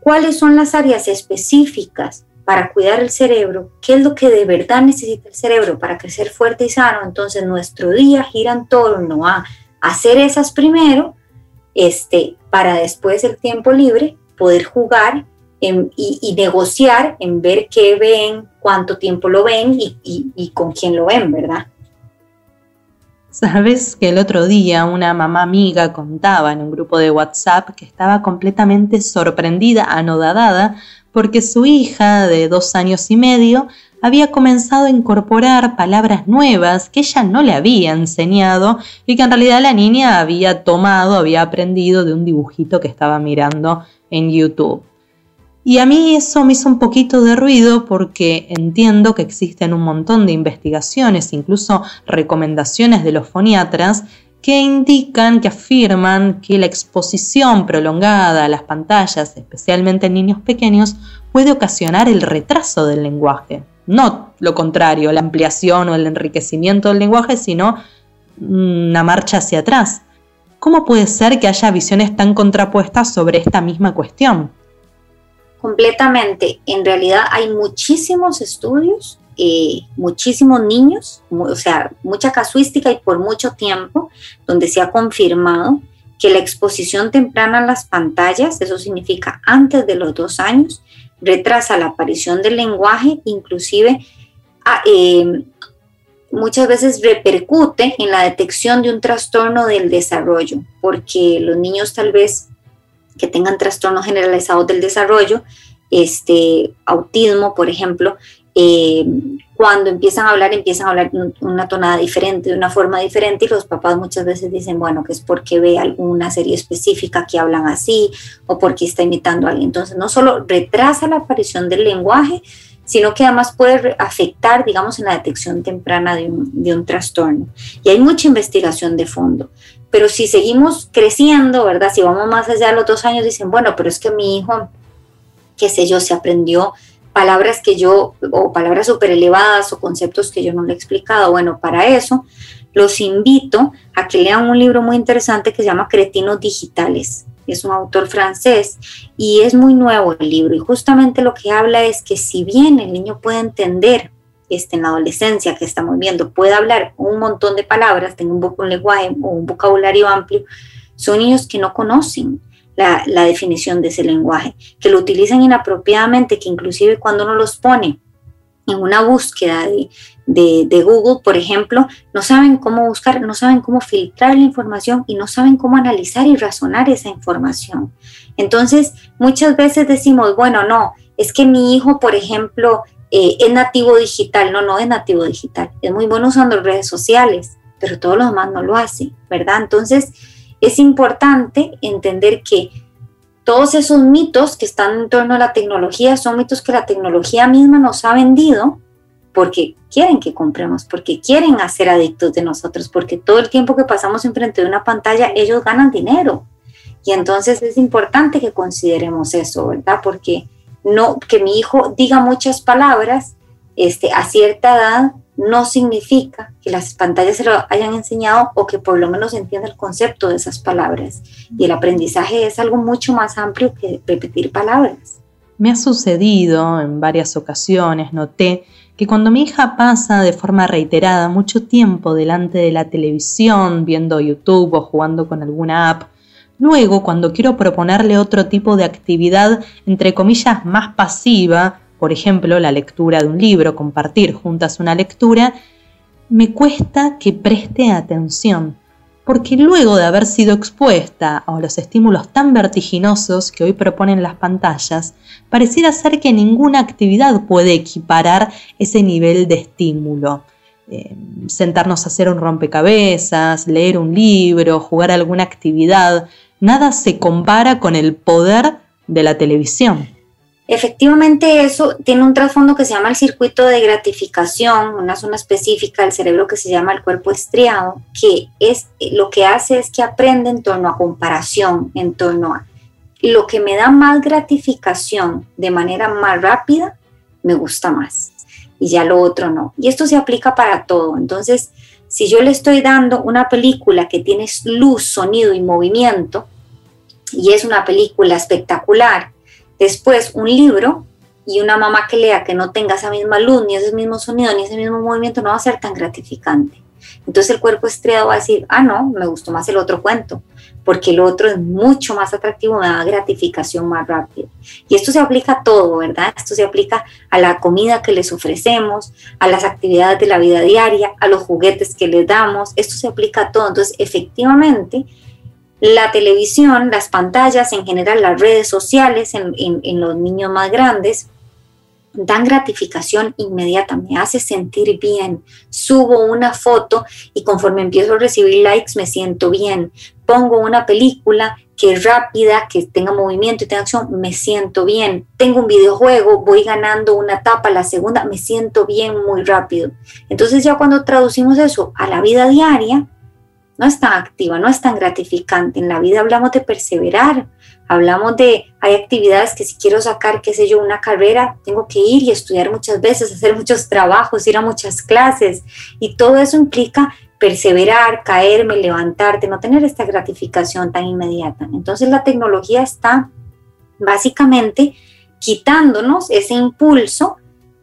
cuáles son las áreas específicas para cuidar el cerebro, qué es lo que de verdad necesita el cerebro para crecer fuerte y sano, entonces nuestro día gira en torno a hacer esas primero este, para después el tiempo libre poder jugar y, negociar en ver qué ven, cuánto tiempo lo ven y, y con quién lo ven, ¿verdad? Sabes que el otro día una mamá amiga contaba en un grupo de WhatsApp que estaba completamente sorprendida, anodadada, porque su hija de dos años y medio había comenzado a incorporar palabras nuevas que ella no le había enseñado y que en realidad la niña había tomado, había aprendido de un dibujito que estaba mirando en YouTube. Y a mí eso me hizo un poquito de ruido porque entiendo que existen un montón de investigaciones, incluso recomendaciones de los foniatras, que indican, que afirman que la exposición prolongada a las pantallas, especialmente en niños pequeños, puede ocasionar el retraso del lenguaje. No lo contrario, la ampliación o el enriquecimiento del lenguaje, sino una marcha hacia atrás. ¿Cómo puede ser que haya visiones tan contrapuestas sobre esta misma cuestión? Completamente. En realidad hay muchísimos estudios, eh, muchísimos niños, o sea, mucha casuística y por mucho tiempo, donde se ha confirmado que la exposición temprana a las pantallas, eso significa antes de los dos años, retrasa la aparición del lenguaje, inclusive ah, eh, muchas veces repercute en la detección de un trastorno del desarrollo, porque los niños tal vez que tengan trastornos generalizados del desarrollo, este, autismo, por ejemplo, eh, cuando empiezan a hablar, empiezan a hablar una tonada diferente, de una forma diferente, y los papás muchas veces dicen, bueno, que es porque ve alguna serie específica que hablan así o porque está imitando a alguien. Entonces, no solo retrasa la aparición del lenguaje, sino que además puede afectar, digamos, en la detección temprana de un, de un trastorno. Y hay mucha investigación de fondo. Pero si seguimos creciendo, ¿verdad? Si vamos más allá de los dos años, dicen, bueno, pero es que mi hijo, qué sé yo, se aprendió palabras que yo, o palabras súper elevadas o conceptos que yo no le he explicado. Bueno, para eso los invito a que lean un libro muy interesante que se llama Cretinos Digitales. Es un autor francés y es muy nuevo el libro y justamente lo que habla es que si bien el niño puede entender este, en la adolescencia que estamos viendo, puede hablar un montón de palabras, tiene un, un lenguaje o un vocabulario amplio, son niños que no conocen la, definición de ese lenguaje, que lo utilizan inapropiadamente, que inclusive cuando uno los pone en una búsqueda de, de, Google, por ejemplo, no saben cómo buscar, no saben cómo filtrar la información y no saben cómo analizar y razonar esa información. Entonces, muchas veces decimos, bueno, no, es que mi hijo, por ejemplo, eh, es nativo digital. No, no es nativo digital. Es muy bueno usando redes sociales, pero todos los demás no lo hacen, ¿verdad? Entonces, es importante entender que todos esos mitos que están en torno a la tecnología son mitos que la tecnología misma nos ha vendido porque quieren que compremos, porque quieren hacer adictos de nosotros, porque todo el tiempo que pasamos enfrente de una pantalla ellos ganan dinero. Y entonces es importante que consideremos eso, ¿verdad? Porque no que mi hijo diga muchas palabras este, a cierta edad no significa que las pantallas se lo hayan enseñado o que por lo menos entienda el concepto de esas palabras. Y el aprendizaje es algo mucho más amplio que repetir palabras. Me ha sucedido en varias ocasiones, noté que cuando mi hija pasa de forma reiterada mucho tiempo delante de la televisión, viendo YouTube o jugando con alguna app, luego cuando quiero proponerle otro tipo de actividad, entre comillas, más pasiva, por ejemplo, la lectura de un libro, compartir juntas una lectura, me cuesta que preste atención, porque luego de haber sido expuesta a los estímulos tan vertiginosos que hoy proponen las pantallas, pareciera ser que ninguna actividad puede equiparar ese nivel de estímulo. Eh, sentarnos a hacer un rompecabezas, leer un libro, jugar alguna actividad, nada se compara con el poder de la televisión. Efectivamente, eso tiene un trasfondo que se llama el circuito de gratificación, una zona específica del cerebro que se llama el cuerpo estriado, que es lo que hace es que aprende en torno a comparación, en torno a lo que me da más gratificación de manera más rápida, me gusta más y ya lo otro no. Y esto se aplica para todo. Entonces, si yo le estoy dando una película que tiene luz, sonido y movimiento, y es una película espectacular, Después, un libro y una mamá que lea que no tenga esa misma luz, ni ese mismo sonido, ni ese mismo movimiento, no va a ser tan gratificante. Entonces el cuerpo estriado va a decir, ah, no, me gustó más el otro cuento, porque el otro es mucho más atractivo, me da gratificación más rápido. Y esto se aplica a todo, ¿verdad? Esto se aplica a la comida que les ofrecemos, a las actividades de la vida diaria, a los juguetes que les damos, esto se aplica a todo. Entonces, efectivamente, la televisión, las pantallas, en general las redes sociales en, los niños más grandes, dan gratificación inmediata, me hace sentir bien. Subo una foto y conforme empiezo a recibir likes me siento bien. Pongo una película que es rápida, que tenga movimiento y tenga acción, me siento bien. Tengo un videojuego, voy ganando una etapa, la segunda, me siento bien muy rápido. Entonces ya cuando traducimos eso a la vida diaria, no es tan activa, no es tan gratificante. En la vida hablamos de perseverar, hablamos de, hay actividades que si quiero sacar, qué sé yo, una carrera, tengo que ir y estudiar muchas veces, hacer muchos trabajos, ir a muchas clases. Y todo eso implica perseverar, caerme, levantarte, no tener esta gratificación tan inmediata. Entonces la tecnología está básicamente quitándonos ese impulso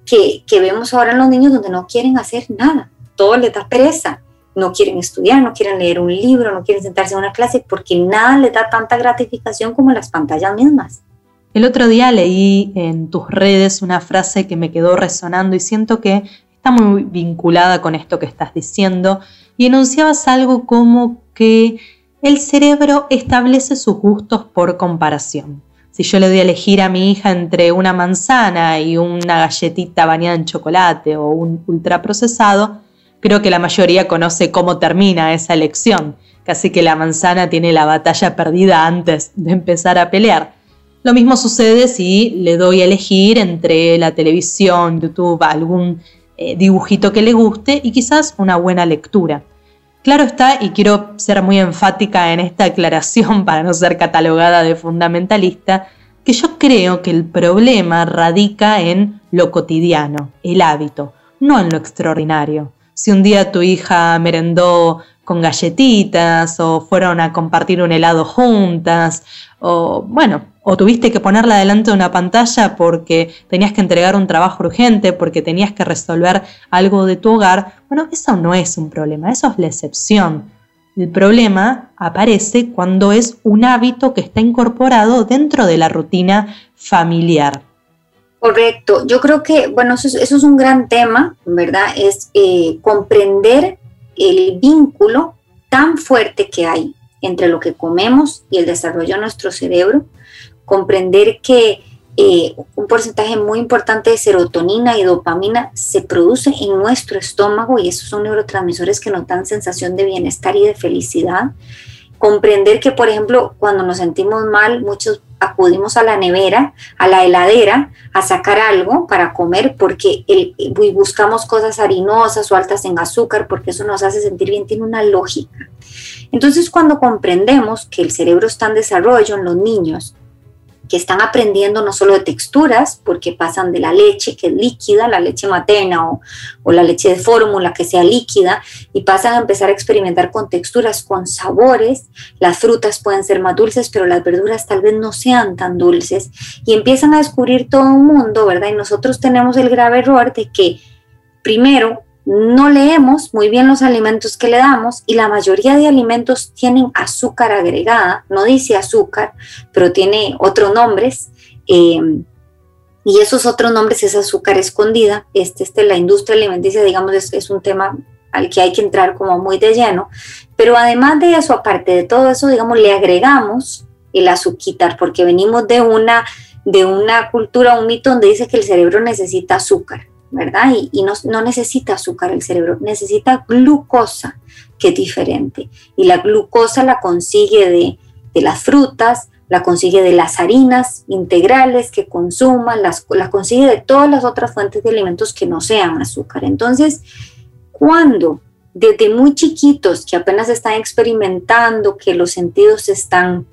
que, que vemos ahora en los niños donde no quieren hacer nada, todo les da pereza no quieren estudiar, no quieren leer un libro, no quieren sentarse en una clase porque nada les da tanta gratificación como las pantallas mismas. El otro día leí en tus redes una frase que me quedó resonando y siento que está muy vinculada con esto que estás diciendo y enunciabas algo como que el cerebro establece sus gustos por comparación. Si yo le doy a elegir a mi hija entre una manzana y una galletita bañada en chocolate o un ultraprocesado, Creo que la mayoría conoce cómo termina esa elección, casi que la manzana tiene la batalla perdida antes de empezar a pelear. Lo mismo sucede si le doy a elegir entre la televisión, YouTube, algún eh, dibujito que le guste y quizás una buena lectura. Claro está, y quiero ser muy enfática en esta aclaración para no ser catalogada de fundamentalista, que yo creo que el problema radica en lo cotidiano, el hábito, no en lo extraordinario si un día tu hija merendó con galletitas o fueron a compartir un helado juntas o bueno, o tuviste que ponerla delante de una pantalla porque tenías que entregar un trabajo urgente, porque tenías que resolver algo de tu hogar, bueno, eso no es un problema, eso es la excepción. El problema aparece cuando es un hábito que está incorporado dentro de la rutina familiar. Correcto. Yo creo que, bueno, eso es, un gran tema, ¿verdad? Es eh, comprender el vínculo tan fuerte que hay entre lo que comemos y el desarrollo de nuestro cerebro, comprender que eh, un porcentaje muy importante de serotonina y dopamina se produce en nuestro estómago y esos son neurotransmisores que nos dan sensación de bienestar y de felicidad. Comprender que, por ejemplo, cuando nos sentimos mal, muchos acudimos a la nevera, a la heladera, a sacar algo para comer porque buscamos cosas harinosas o altas en azúcar porque eso nos hace sentir bien, tiene una lógica. Entonces cuando comprendemos que el cerebro está en desarrollo en los niños que están aprendiendo no solo de texturas, porque pasan de la leche, que es líquida, la leche materna o, o la leche de fórmula, que sea líquida, y pasan a empezar a experimentar con texturas, con sabores. Las frutas pueden ser más dulces, pero las verduras tal vez no sean tan dulces, y empiezan a descubrir todo un mundo, ¿verdad? Y nosotros tenemos el grave error de que, primero, no leemos muy bien los alimentos que le damos y la mayoría de alimentos tienen azúcar agregada, no dice azúcar, pero tiene otros nombres. Em, y esos otros nombres es azúcar escondida. Este, este, la industria alimenticia, digamos, es, es, un tema al que hay que entrar como muy de lleno. Pero además de eso, aparte de todo eso, digamos, le agregamos el azuquitar, porque venimos de una, de una cultura, un mito donde dice que el cerebro necesita azúcar. ¿Verdad? Y, no, necesita azúcar el cerebro, necesita glucosa, que es diferente. Y la glucosa la consigue de, las frutas, la consigue de las harinas integrales que consuman, las, la consigue de todas las otras fuentes de alimentos que no sean azúcar. Entonces, cuando desde muy chiquitos que apenas están experimentando, que los sentidos están,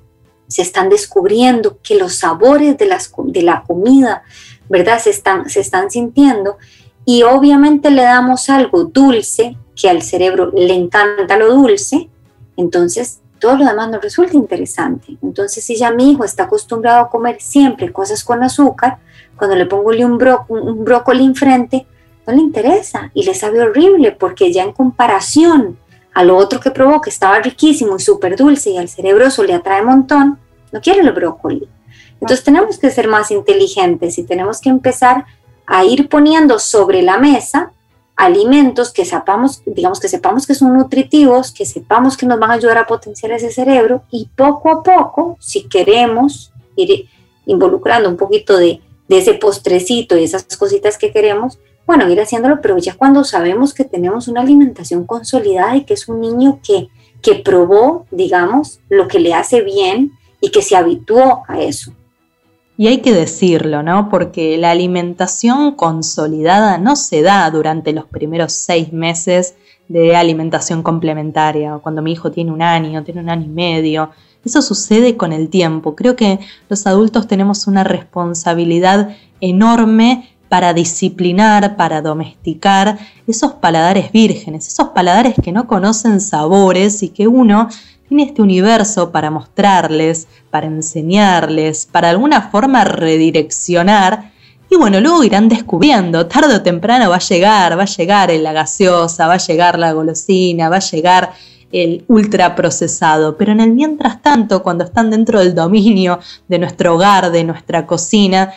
se están descubriendo, que los sabores de, las, de la comida ¿verdad? Se están, se están sintiendo y obviamente le damos algo dulce, que al cerebro le encanta lo dulce, entonces todo lo demás nos resulta interesante. Entonces, si ya mi hijo está acostumbrado a comer siempre cosas con azúcar, cuando le pongo un, un brócoli enfrente, no le interesa y le sabe horrible porque ya en comparación a lo otro que probó, que estaba riquísimo y súper dulce y al cerebro eso le atrae un montón, no quiere el brócoli. Entonces tenemos que ser más inteligentes y tenemos que empezar a ir poniendo sobre la mesa alimentos que sepamos, digamos que sepamos que son nutritivos, que sepamos que nos van a ayudar a potenciar ese cerebro y poco a poco, si queremos ir involucrando un poquito de, de ese postrecito y esas cositas que queremos, bueno, ir haciéndolo, pero ya cuando sabemos que tenemos una alimentación consolidada y que es un niño que, que probó, digamos, lo que le hace bien y que se habituó a eso. Y hay que decirlo, ¿no? Porque la alimentación consolidada no se da durante los primeros seis meses de alimentación complementaria, cuando mi hijo tiene un año, tiene un año y medio. Eso sucede con el tiempo. Creo que los adultos tenemos una responsabilidad enorme para disciplinar, para domesticar esos paladares vírgenes, esos paladares que no conocen sabores y que uno tiene este universo para mostrarles, para enseñarles, para alguna forma redireccionar. Y bueno, luego irán descubriendo, tarde o temprano va a llegar, va a llegar la gaseosa, va a llegar la golosina, va a llegar el ultraprocesado. Pero en el mientras tanto, cuando están dentro del dominio de nuestro hogar, de nuestra cocina,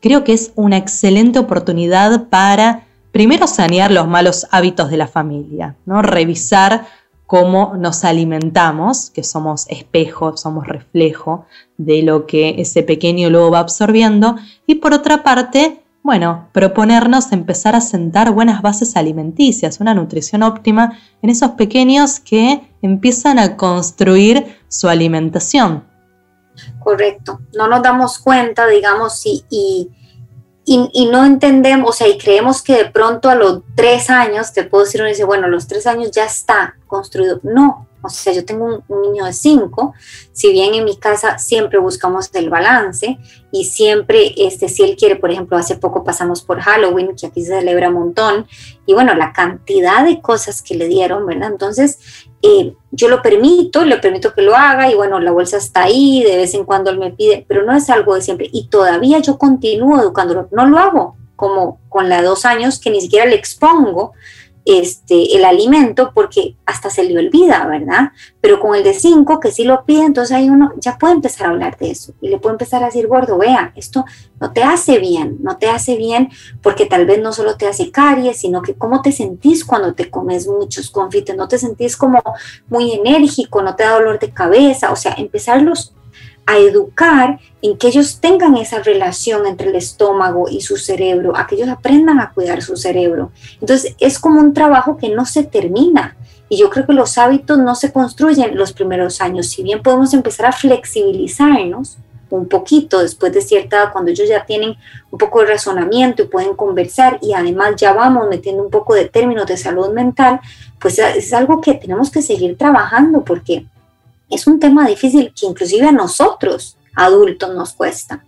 creo que es una excelente oportunidad para primero sanear los malos hábitos de la familia, ¿no? Revisar cómo nos alimentamos, que somos espejo, somos reflejo de lo que ese pequeño luego va absorbiendo, y por otra parte, bueno, proponernos empezar a sentar buenas bases alimenticias, una nutrición óptima en esos pequeños que empiezan a construir su alimentación. Correcto, no nos damos cuenta, digamos, y, y y, no entendemos, o sea, y creemos que de pronto a los tres años, te puedo decir, uno dice, bueno, los tres años ya está construido. No, o sea, yo tengo un, niño de cinco, si bien en mi casa siempre buscamos el balance y siempre, este, si él quiere, por ejemplo, hace poco pasamos por Halloween, que aquí se celebra un montón, y bueno, la cantidad de cosas que le dieron, ¿verdad? Entonces, eh, yo lo permito, le permito que lo haga y bueno, la bolsa está ahí, de vez en cuando él me pide, pero no es algo de siempre. Y todavía yo continúo educándolo, no lo hago como con la de dos años que ni siquiera le expongo este, el alimento porque hasta se le olvida, ¿verdad? Pero con el de 5, que sí lo pide, entonces ahí uno ya puede empezar a hablar de eso y le puede empezar a decir, gordo, vea, esto no te hace bien, no te hace bien porque tal vez no solo te hace caries, sino que cómo te sentís cuando te comes muchos confites, no te sentís como muy enérgico, no te da dolor de cabeza, o sea, empezarlos a educar en que ellos tengan esa relación entre el estómago y su cerebro, a que ellos aprendan a cuidar su cerebro. Entonces es como un trabajo que no se termina. Y yo creo que los hábitos no se construyen los primeros años. Si bien podemos empezar a flexibilizarnos un poquito después de cierta edad, cuando ellos ya tienen un poco de razonamiento y pueden conversar y además ya vamos metiendo un poco de términos de salud mental, pues es algo que tenemos que seguir trabajando porque es un tema difícil que inclusive a nosotros, adultos, nos cuesta.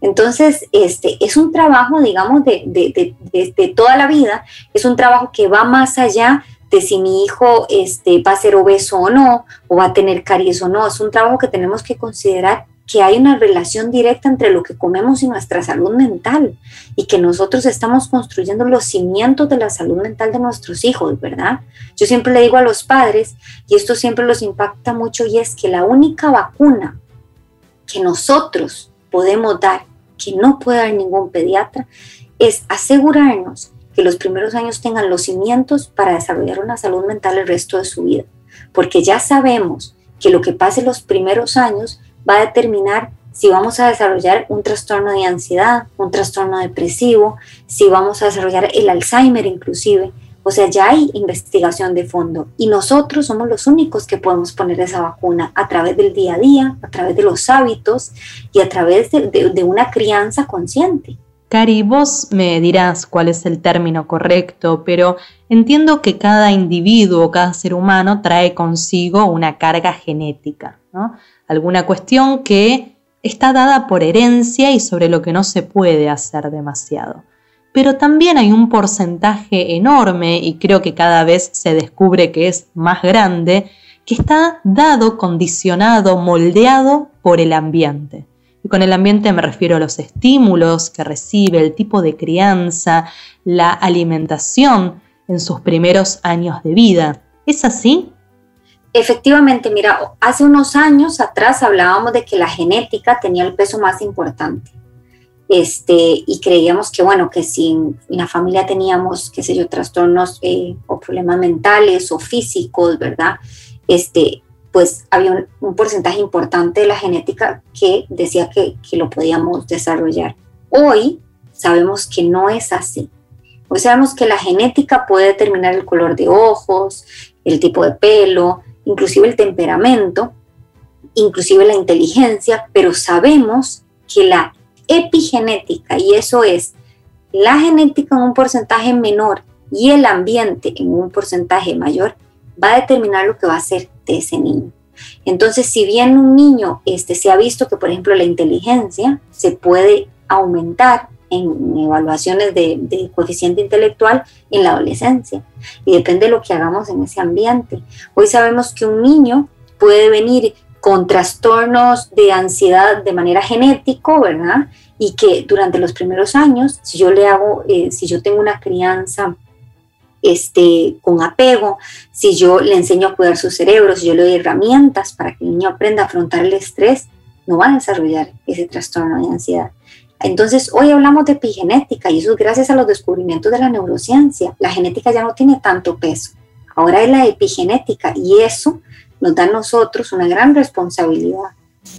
Entonces, este, es un trabajo, digamos, de, de, toda la vida, es un trabajo que va más allá de si mi hijo este, va a ser obeso o no, o va a tener caries o no, es un trabajo que tenemos que considerar que hay una relación directa entre lo que comemos y nuestra salud mental y que nosotros estamos construyendo los cimientos de la salud mental de nuestros hijos, ¿verdad? Yo siempre le digo a los padres, y esto siempre los impacta mucho, y es que la única vacuna que nosotros podemos dar, que no puede dar ningún pediatra, es asegurarnos que los primeros años tengan los cimientos para desarrollar una salud mental el resto de su vida, porque ya sabemos que lo que pase los primeros años va a determinar si vamos a desarrollar un trastorno de ansiedad, un trastorno depresivo, si vamos a desarrollar el Alzheimer inclusive. O sea, ya hay investigación de fondo y nosotros somos los únicos que podemos poner esa vacuna a través del día a día, a través de los hábitos y a través de, una crianza consciente. Cari, vos me dirás cuál es el término correcto, pero entiendo que cada individuo, cada ser humano trae consigo una carga genética, ¿no? alguna cuestión que está dada por herencia y sobre lo que no se puede hacer demasiado. Pero también hay un porcentaje enorme, y creo que cada vez se descubre que es más grande, que está dado, condicionado, moldeado por el ambiente. Y con el ambiente me refiero a los estímulos que recibe, el tipo de crianza, la alimentación en sus primeros años de vida. ¿Es así? Efectivamente, mira, hace unos años atrás hablábamos de que la genética tenía el peso más importante. Este, y creíamos que, bueno, que si en la familia teníamos, qué sé yo, trastornos eh, o problemas mentales o físicos, ¿verdad? Este, pues había un, porcentaje importante de la genética que decía que, que lo podíamos desarrollar. Hoy sabemos que no es así. Hoy sabemos que la genética puede determinar el color de ojos, el tipo de pelo, inclusive el temperamento, inclusive la inteligencia, pero sabemos que la epigenética, y eso es la genética en un porcentaje menor y el ambiente en un porcentaje mayor, va a determinar lo que va a ser de ese niño. Entonces, si bien un niño este, se ha visto que, por ejemplo, la inteligencia se puede aumentar en evaluaciones de, de, coeficiente intelectual en la adolescencia y depende de lo que hagamos en ese ambiente. Hoy sabemos que un niño puede venir con trastornos de ansiedad de manera genético, ¿verdad? Y que durante los primeros años, si yo le hago, eh, si yo tengo una crianza este, con apego, si yo le enseño a cuidar su cerebro, si yo le doy herramientas para que el niño aprenda a afrontar el estrés, no va a desarrollar ese trastorno de ansiedad. Entonces, hoy hablamos de epigenética y eso es gracias a los descubrimientos de la neurociencia. La genética ya no tiene tanto peso. Ahora es la epigenética y eso nos da a nosotros una gran responsabilidad,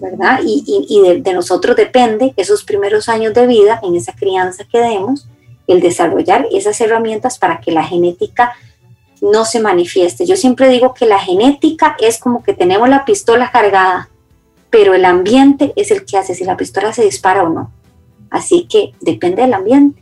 ¿verdad? Y, de, nosotros depende esos primeros años de vida, en esa crianza que demos, el desarrollar esas herramientas para que la genética no se manifieste. Yo siempre digo que la genética es como que tenemos la pistola cargada, pero el ambiente es el que hace si la pistola se dispara o no. Así que depende del ambiente.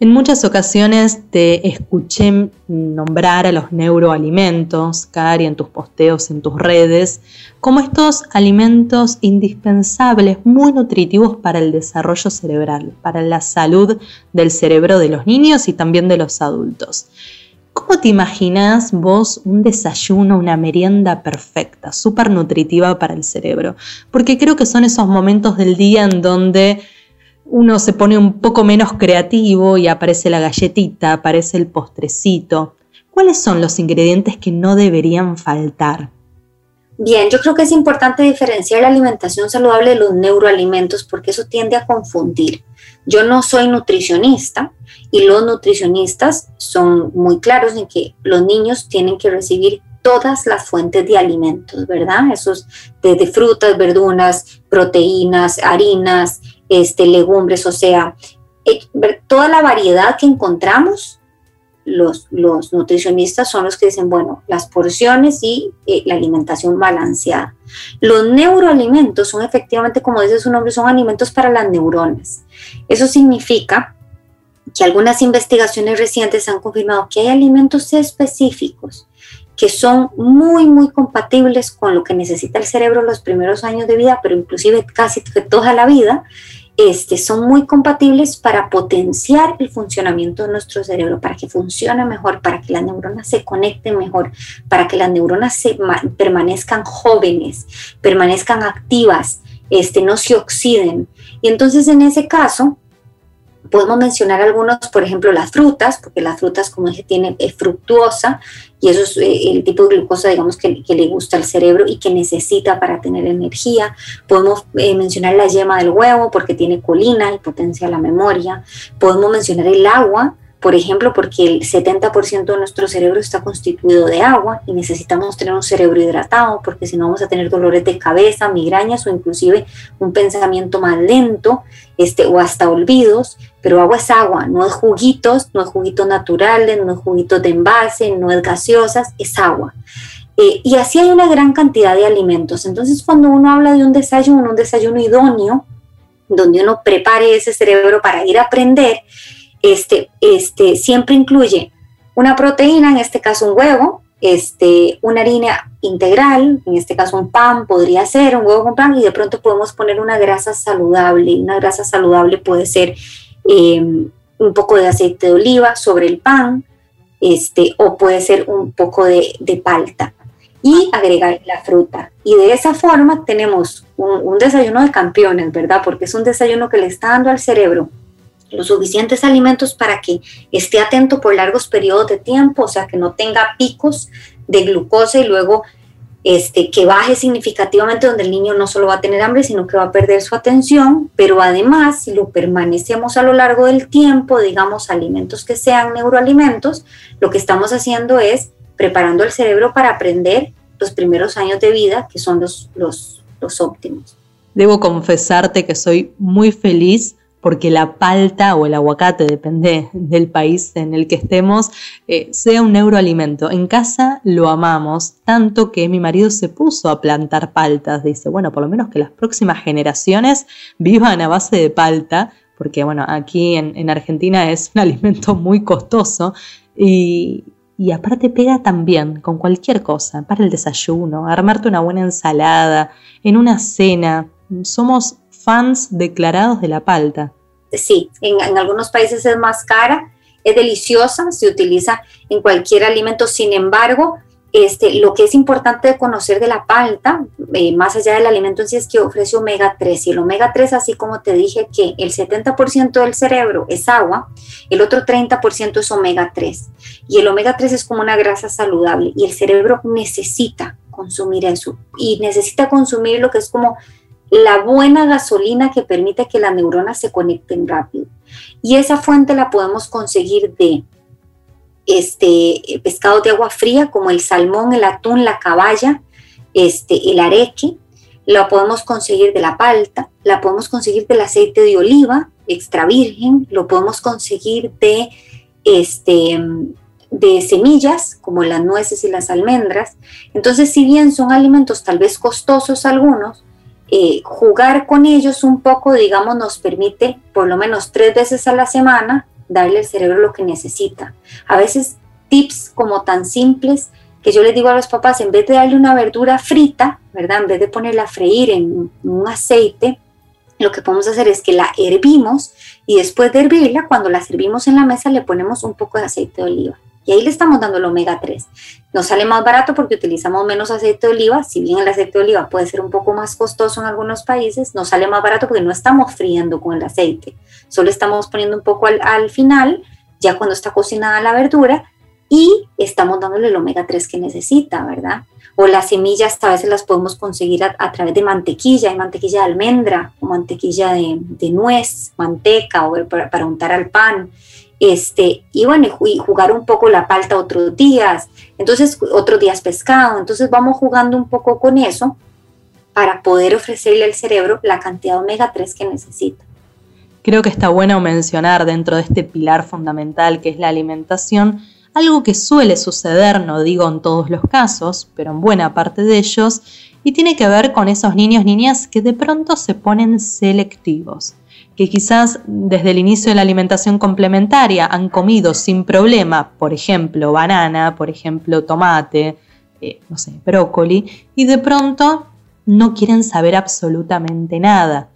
En muchas ocasiones te escuché nombrar a los neuroalimentos, Cari, en tus posteos, en tus redes, como estos alimentos indispensables, muy nutritivos para el desarrollo cerebral, para la salud del cerebro de los niños y también de los adultos. ¿Cómo te imaginas vos un desayuno, una merienda perfecta, súper nutritiva para el cerebro? Porque creo que son esos momentos del día en donde uno se pone un poco menos creativo y aparece la galletita, aparece el postrecito. ¿Cuáles son los ingredientes que no deberían faltar? Bien, yo creo que es importante diferenciar la alimentación saludable de los neuroalimentos porque eso tiende a confundir. Yo no soy nutricionista y los nutricionistas son muy claros en que los niños tienen que recibir todas las fuentes de alimentos, ¿verdad? Esos desde frutas, verduras, proteínas, harinas, este, legumbres, o sea, eh, toda la variedad que encontramos, los, los nutricionistas son los que dicen, bueno, las porciones y eh, la alimentación balanceada. Los neuroalimentos son efectivamente, como dice su nombre, son alimentos para las neuronas. Eso significa que algunas investigaciones recientes han confirmado que hay alimentos específicos que son muy, muy compatibles con lo que necesita el cerebro los primeros años de vida, pero inclusive casi toda la vida, este, son muy compatibles para potenciar el funcionamiento de nuestro cerebro, para que funcione mejor, para que las neuronas se conecten mejor, para que las neuronas se permanezcan jóvenes, permanezcan activas, este, no se oxiden. Y entonces en ese caso, podemos mencionar algunos, por ejemplo, las frutas, porque las frutas, como dije, tienen es fructuosa y eso es eh, el tipo de glucosa, digamos, que, le gusta al cerebro y que necesita para tener energía. Podemos eh, mencionar la yema del huevo porque tiene colina y potencia la memoria. Podemos mencionar el agua, por ejemplo, porque el 70% de nuestro cerebro está constituido de agua y necesitamos tener un cerebro hidratado porque si no vamos a tener dolores de cabeza, migrañas o inclusive un pensamiento más lento este, o hasta olvidos. Pero agua es agua, no es juguitos, no es juguitos naturales, no es juguitos de envase, no es gaseosas, es agua. Eh, y así hay una gran cantidad de alimentos. Entonces, cuando uno habla de un desayuno, un desayuno idóneo, donde uno prepare ese cerebro para ir a aprender, este, este, siempre incluye una proteína, en este caso un huevo, este, una harina integral, en este caso un pan podría ser, un huevo con pan, y de pronto podemos poner una grasa saludable. Una grasa saludable puede ser em, un poco de aceite de oliva sobre el pan, este, o puede ser un poco de, de palta. y agregar la fruta. Y de esa forma tenemos un, desayuno de campeones, ¿verdad? Porque es un desayuno que le está dando al cerebro los suficientes alimentos para que esté atento por largos periodos de tiempo, o sea, que no tenga picos de glucosa y luego este, que baje significativamente donde el niño no solo va a tener hambre, sino que va a perder su atención, pero además si lo permanecemos a lo largo del tiempo, digamos alimentos que sean neuroalimentos, lo que estamos haciendo es preparando el cerebro para aprender los primeros años de vida, que son los, los, los óptimos. Debo confesarte que soy muy feliz porque la palta o el aguacate, depende del país en el que estemos, eh, sea un neuroalimento. En casa lo amamos, tanto que mi marido se puso a plantar paltas. Dice, bueno, por lo menos que las próximas generaciones vivan a base de palta, porque bueno, aquí en, Argentina es un alimento muy costoso y, y aparte pega también con cualquier cosa, para el desayuno, armarte una buena ensalada, en una cena. Somos fans declarados de la palta. Sí, en, algunos países es más cara, es deliciosa, se utiliza en cualquier alimento, sin embargo, este, lo que es importante de conocer de la palta, eh, más allá del alimento en sí, es que ofrece omega 3. Y el omega 3, así como te dije que el 70% del cerebro es agua, el otro 30% es omega 3. Y el omega 3 es como una grasa saludable y el cerebro necesita consumir eso. Y necesita consumir lo que es como la buena gasolina que permite que las neuronas se conecten rápido. Y esa fuente la podemos conseguir de este, pescados de agua fría como el salmón, el atún, la caballa, este, el areque. La podemos conseguir de la palta, la podemos conseguir del aceite de oliva extra virgen, lo podemos conseguir de, este, de semillas como las nueces y las almendras. Entonces, si bien son alimentos tal vez costosos algunos, eh, jugar con ellos un poco, digamos, nos permite por lo menos tres veces a la semana darle al cerebro lo que necesita. A veces tips como tan simples que yo les digo a los papás, en vez de darle una verdura frita, ¿verdad? En vez de ponerla a freír en un aceite, lo que podemos hacer es que la hervimos y después de hervirla, cuando la servimos en la mesa, le ponemos un poco de aceite de oliva. Y ahí le estamos dando el omega 3. Nos sale más barato porque utilizamos menos aceite de oliva, si bien el aceite de oliva puede ser un poco más costoso en algunos países, nos sale más barato porque no estamos friendo con el aceite, solo estamos poniendo un poco al, final, ya cuando está cocinada la verdura, y estamos dándole el omega 3 que necesita, ¿verdad? O las semillas a veces las podemos conseguir a, través de mantequilla, hay mantequilla de almendra o mantequilla de, nuez, manteca o para, para untar al pan este, y bueno, y jugar un poco la palta otros días, entonces otros días pescado, entonces vamos jugando un poco con eso para poder ofrecerle al cerebro la cantidad de omega 3 que necesita. Creo que está bueno mencionar dentro de este pilar fundamental que es la alimentación, algo que suele suceder, no digo en todos los casos, pero en buena parte de ellos, y tiene que ver con esos niños, niñas que de pronto se ponen selectivos que quizás desde el inicio de la alimentación complementaria han comido sin problema, por ejemplo, banana, por ejemplo, tomate, eh, no sé, brócoli, y de pronto no quieren saber absolutamente nada.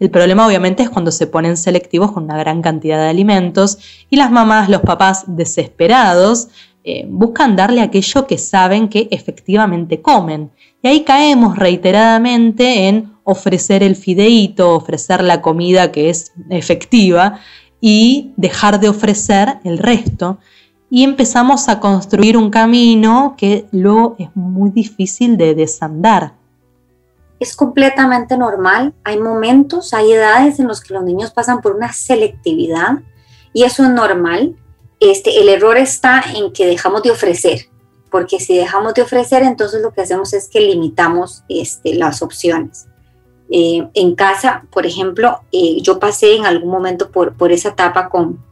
El problema obviamente es cuando se ponen selectivos con una gran cantidad de alimentos y las mamás, los papás desesperados eh, buscan darle aquello que saben que efectivamente comen. Y ahí caemos reiteradamente en ofrecer el fideíto, ofrecer la comida que es efectiva y dejar de ofrecer el resto. Y empezamos a construir un camino que luego es muy difícil de desandar. Es completamente normal. Hay momentos, hay edades en los que los niños pasan por una selectividad y eso es normal. Este, el error está en que dejamos de ofrecer, porque si dejamos de ofrecer, entonces lo que hacemos es que limitamos este, las opciones. Eh, en casa, por ejemplo, eh, yo pasé en algún momento por, por esa etapa con,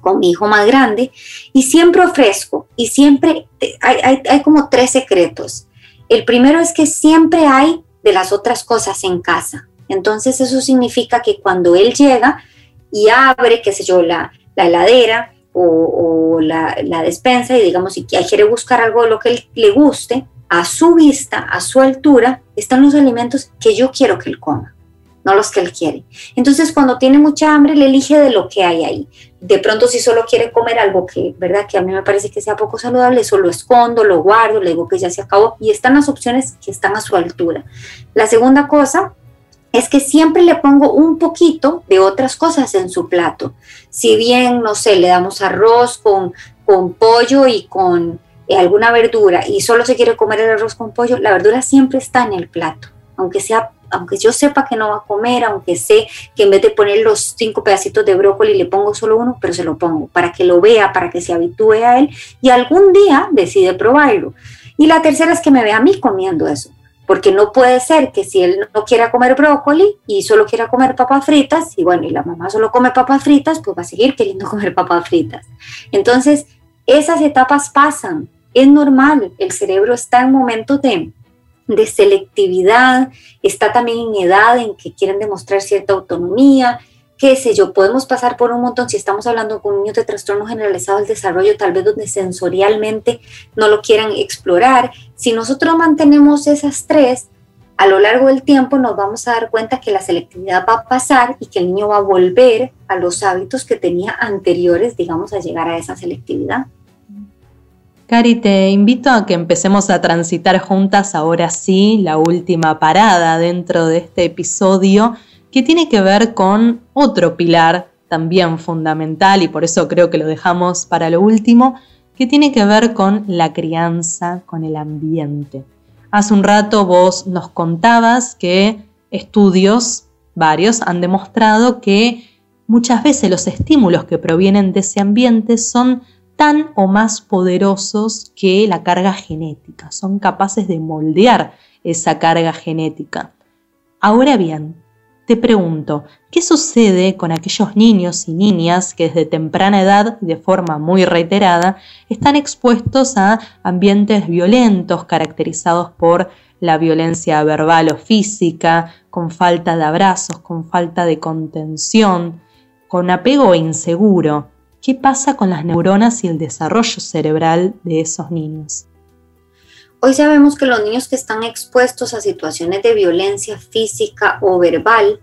con mi hijo más grande y siempre ofrezco y siempre hay, hay, hay, como tres secretos. El primero es que siempre hay de las otras cosas en casa. Entonces eso significa que cuando él llega y abre, qué sé yo, la, la heladera o, la, la, despensa y digamos si quiere buscar algo de lo que él le guste, a su vista, a su altura, están los alimentos que yo quiero que él coma. no los que él quiere. Entonces, cuando tiene mucha hambre, le elige de lo que hay ahí. De pronto, si solo quiere comer algo que, ¿verdad? Que a mí me parece que sea poco saludable, eso lo escondo, lo guardo, le digo que ya se acabó y están las opciones que están a su altura. La segunda cosa es que siempre le pongo un poquito de otras cosas en su plato. Si bien, no sé, le damos arroz con, con pollo y con alguna verdura y solo se quiere comer el arroz con pollo, la verdura siempre está en el plato, aunque sea aunque yo sepa que no va a comer, aunque sé que en vez de poner los cinco pedacitos de brócoli le pongo solo uno, pero se lo pongo para que lo vea, para que se habitúe a él y algún día decide probarlo. Y la tercera es que me vea a mí comiendo eso, porque no puede ser que si él no quiera comer brócoli y solo quiera comer papas fritas, y bueno, y la mamá solo come papas fritas, pues va a seguir queriendo comer papas fritas. Entonces, esas etapas pasan, es normal, el cerebro está en momentos de de selectividad, está también en edad en que quieren demostrar cierta autonomía, qué sé yo, podemos pasar por un montón, si estamos hablando con niños de trastorno generalizado del desarrollo, tal vez donde sensorialmente no lo quieran explorar, si nosotros mantenemos esas tres, a lo largo del tiempo nos vamos a dar cuenta que la selectividad va a pasar y que el niño va a volver a los hábitos que tenía anteriores, digamos, a llegar a esa selectividad. Cari, te invito a que empecemos a transitar juntas ahora sí la última parada dentro de este episodio que tiene que ver con otro pilar también fundamental y por eso creo que lo dejamos para lo último, que tiene que ver con la crianza, con el ambiente. Hace un rato vos nos contabas que estudios, varios, han demostrado que muchas veces los estímulos que provienen de ese ambiente son tan o más poderosos que la carga genética, son capaces de moldear esa carga genética. Ahora bien, te pregunto, ¿qué sucede con aquellos niños y niñas que desde temprana edad y de forma muy reiterada están expuestos a ambientes violentos caracterizados por la violencia verbal o física, con falta de abrazos, con falta de contención, con apego inseguro? ¿Qué pasa con las neuronas y el desarrollo cerebral de esos niños? Hoy sabemos que los niños que están expuestos a situaciones de violencia física o verbal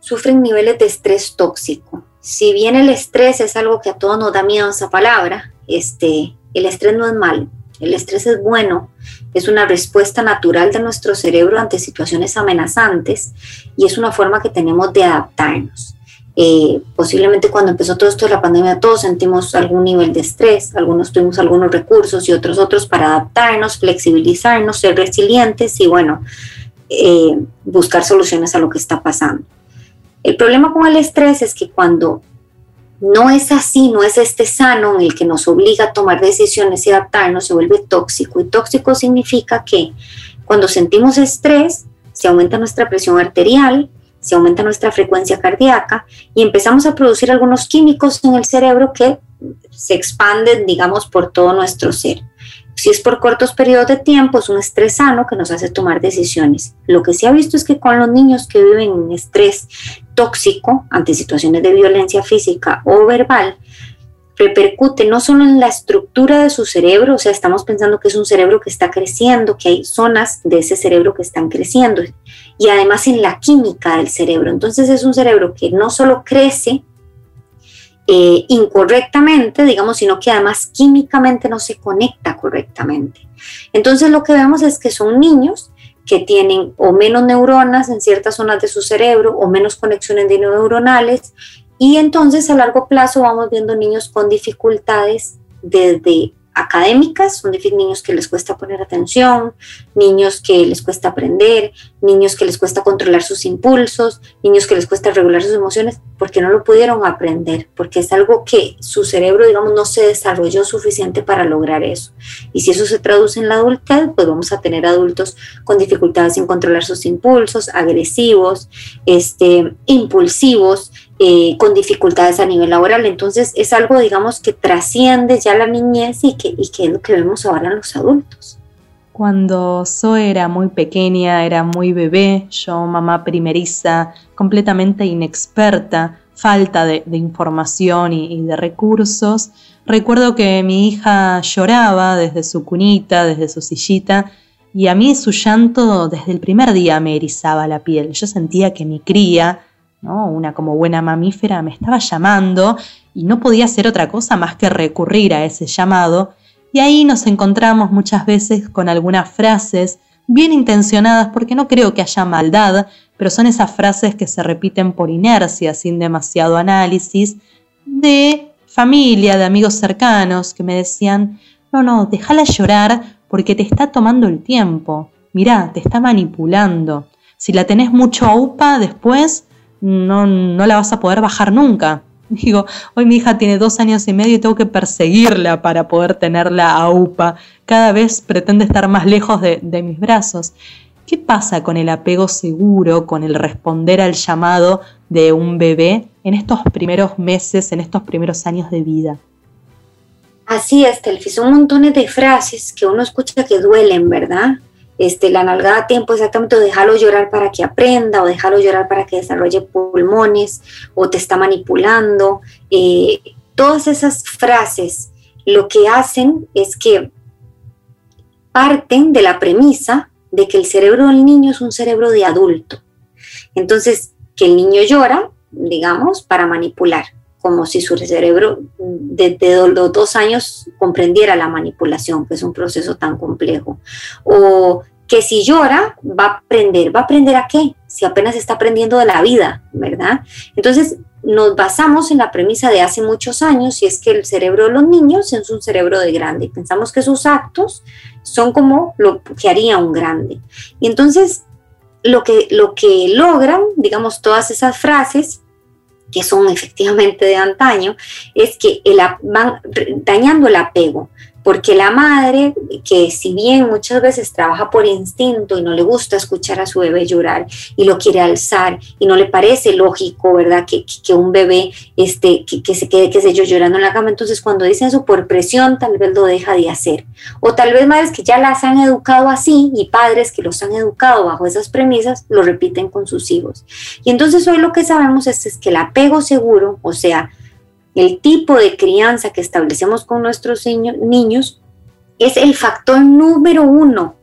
sufren niveles de estrés tóxico. Si bien el estrés es algo que a todos nos da miedo esa palabra, este, el estrés no es malo, el estrés es bueno, es una respuesta natural de nuestro cerebro ante situaciones amenazantes y es una forma que tenemos de adaptarnos. Eh, posiblemente cuando empezó todo esto de la pandemia todos sentimos algún nivel de estrés, algunos tuvimos algunos recursos y otros otros para adaptarnos, flexibilizarnos, ser resilientes y bueno, eh, buscar soluciones a lo que está pasando. El problema con el estrés es que cuando no es así, no es este sano en el que nos obliga a tomar decisiones y adaptarnos, se vuelve tóxico. Y tóxico significa que cuando sentimos estrés, se aumenta nuestra presión arterial, se aumenta nuestra frecuencia cardíaca y empezamos a producir algunos químicos en el cerebro que se expanden, digamos, por todo nuestro ser. Si es por cortos periodos de tiempo, es un estrés sano que nos hace tomar decisiones. Lo que se ha visto es que con los niños que viven en estrés tóxico ante situaciones de violencia física o verbal, repercute no solo en la estructura de su cerebro, o sea, estamos pensando que es un cerebro que está creciendo, que hay zonas de ese cerebro que están creciendo, y además en la química del cerebro. Entonces es un cerebro que no solo crece eh, incorrectamente, digamos, sino que además químicamente no se conecta correctamente. Entonces lo que vemos es que son niños que tienen o menos neuronas en ciertas zonas de su cerebro o menos conexiones neuronales y entonces a largo plazo vamos viendo niños con dificultades desde académicas, son niños que les cuesta poner atención, niños que les cuesta aprender, niños que les cuesta controlar sus impulsos, niños que les cuesta regular sus emociones, porque no lo pudieron aprender, porque es algo que su cerebro, digamos, no se desarrolló suficiente para lograr eso. Y si eso se traduce en la adultez, pues vamos a tener adultos con dificultades en controlar sus impulsos, agresivos, este, impulsivos, eh, con dificultades a nivel laboral. Entonces es algo, digamos, que trasciende ya la niñez y que, y que es lo que vemos ahora en los adultos. Cuando Zoe era muy pequeña, era muy bebé, yo mamá primeriza, completamente inexperta, falta de, información y, de recursos, recuerdo que mi hija lloraba desde su cunita, desde su sillita, y a mí su llanto desde el primer día me erizaba la piel. Yo sentía que mi cría, una como buena mamífera, me estaba llamando y no podía hacer otra cosa más que recurrir a ese llamado. Y ahí nos encontramos muchas veces con algunas frases bien intencionadas, porque no creo que haya maldad, pero son esas frases que se repiten por inercia, sin demasiado análisis, de familia, de amigos cercanos, que me decían, no, no, déjala llorar porque te está tomando el tiempo. Mirá, te está manipulando. Si la tenés mucho a UPA después, no, no la vas a poder bajar nunca. Digo, hoy mi hija tiene dos años y medio y tengo que perseguirla para poder tenerla a UPA. Cada vez pretende estar más lejos de, de mis brazos. ¿Qué pasa con el apego seguro, con el responder al llamado de un bebé en estos primeros meses, en estos primeros años de vida? Así es, Telfi, son montones de frases que uno escucha que duelen, ¿verdad? Este, la nalgada a tiempo exactamente, o déjalo llorar para que aprenda, o déjalo llorar para que desarrolle pulmones, o te está manipulando. Eh, todas esas frases lo que hacen es que parten de la premisa de que el cerebro del niño es un cerebro de adulto. Entonces, que el niño llora, digamos, para manipular como si su cerebro desde los dos años comprendiera la manipulación, que es un proceso tan complejo. O que si llora, va a aprender. ¿Va a aprender a qué? Si apenas está aprendiendo de la vida, ¿verdad? Entonces, nos basamos en la premisa de hace muchos años, y es que el cerebro de los niños es un cerebro de grande. Pensamos que sus actos son como lo que haría un grande. Y entonces, lo que, lo que logran, digamos, todas esas frases, que son efectivamente de antaño, es que el, van dañando el apego porque la madre, que si bien muchas veces trabaja por instinto y no le gusta escuchar a su bebé llorar y lo quiere alzar y no le parece lógico, ¿verdad? Que, que un bebé este, que, se quede, qué sé yo, llorando en la cama, entonces cuando dicen eso por presión, tal vez lo deja de hacer. O tal vez madres que ya las han educado así y padres que los han educado bajo esas premisas, lo repiten con sus hijos. Y entonces hoy lo que sabemos es, es que el apego seguro, o sea, el tipo de crianza que establecemos con nuestros niños es el factor número uno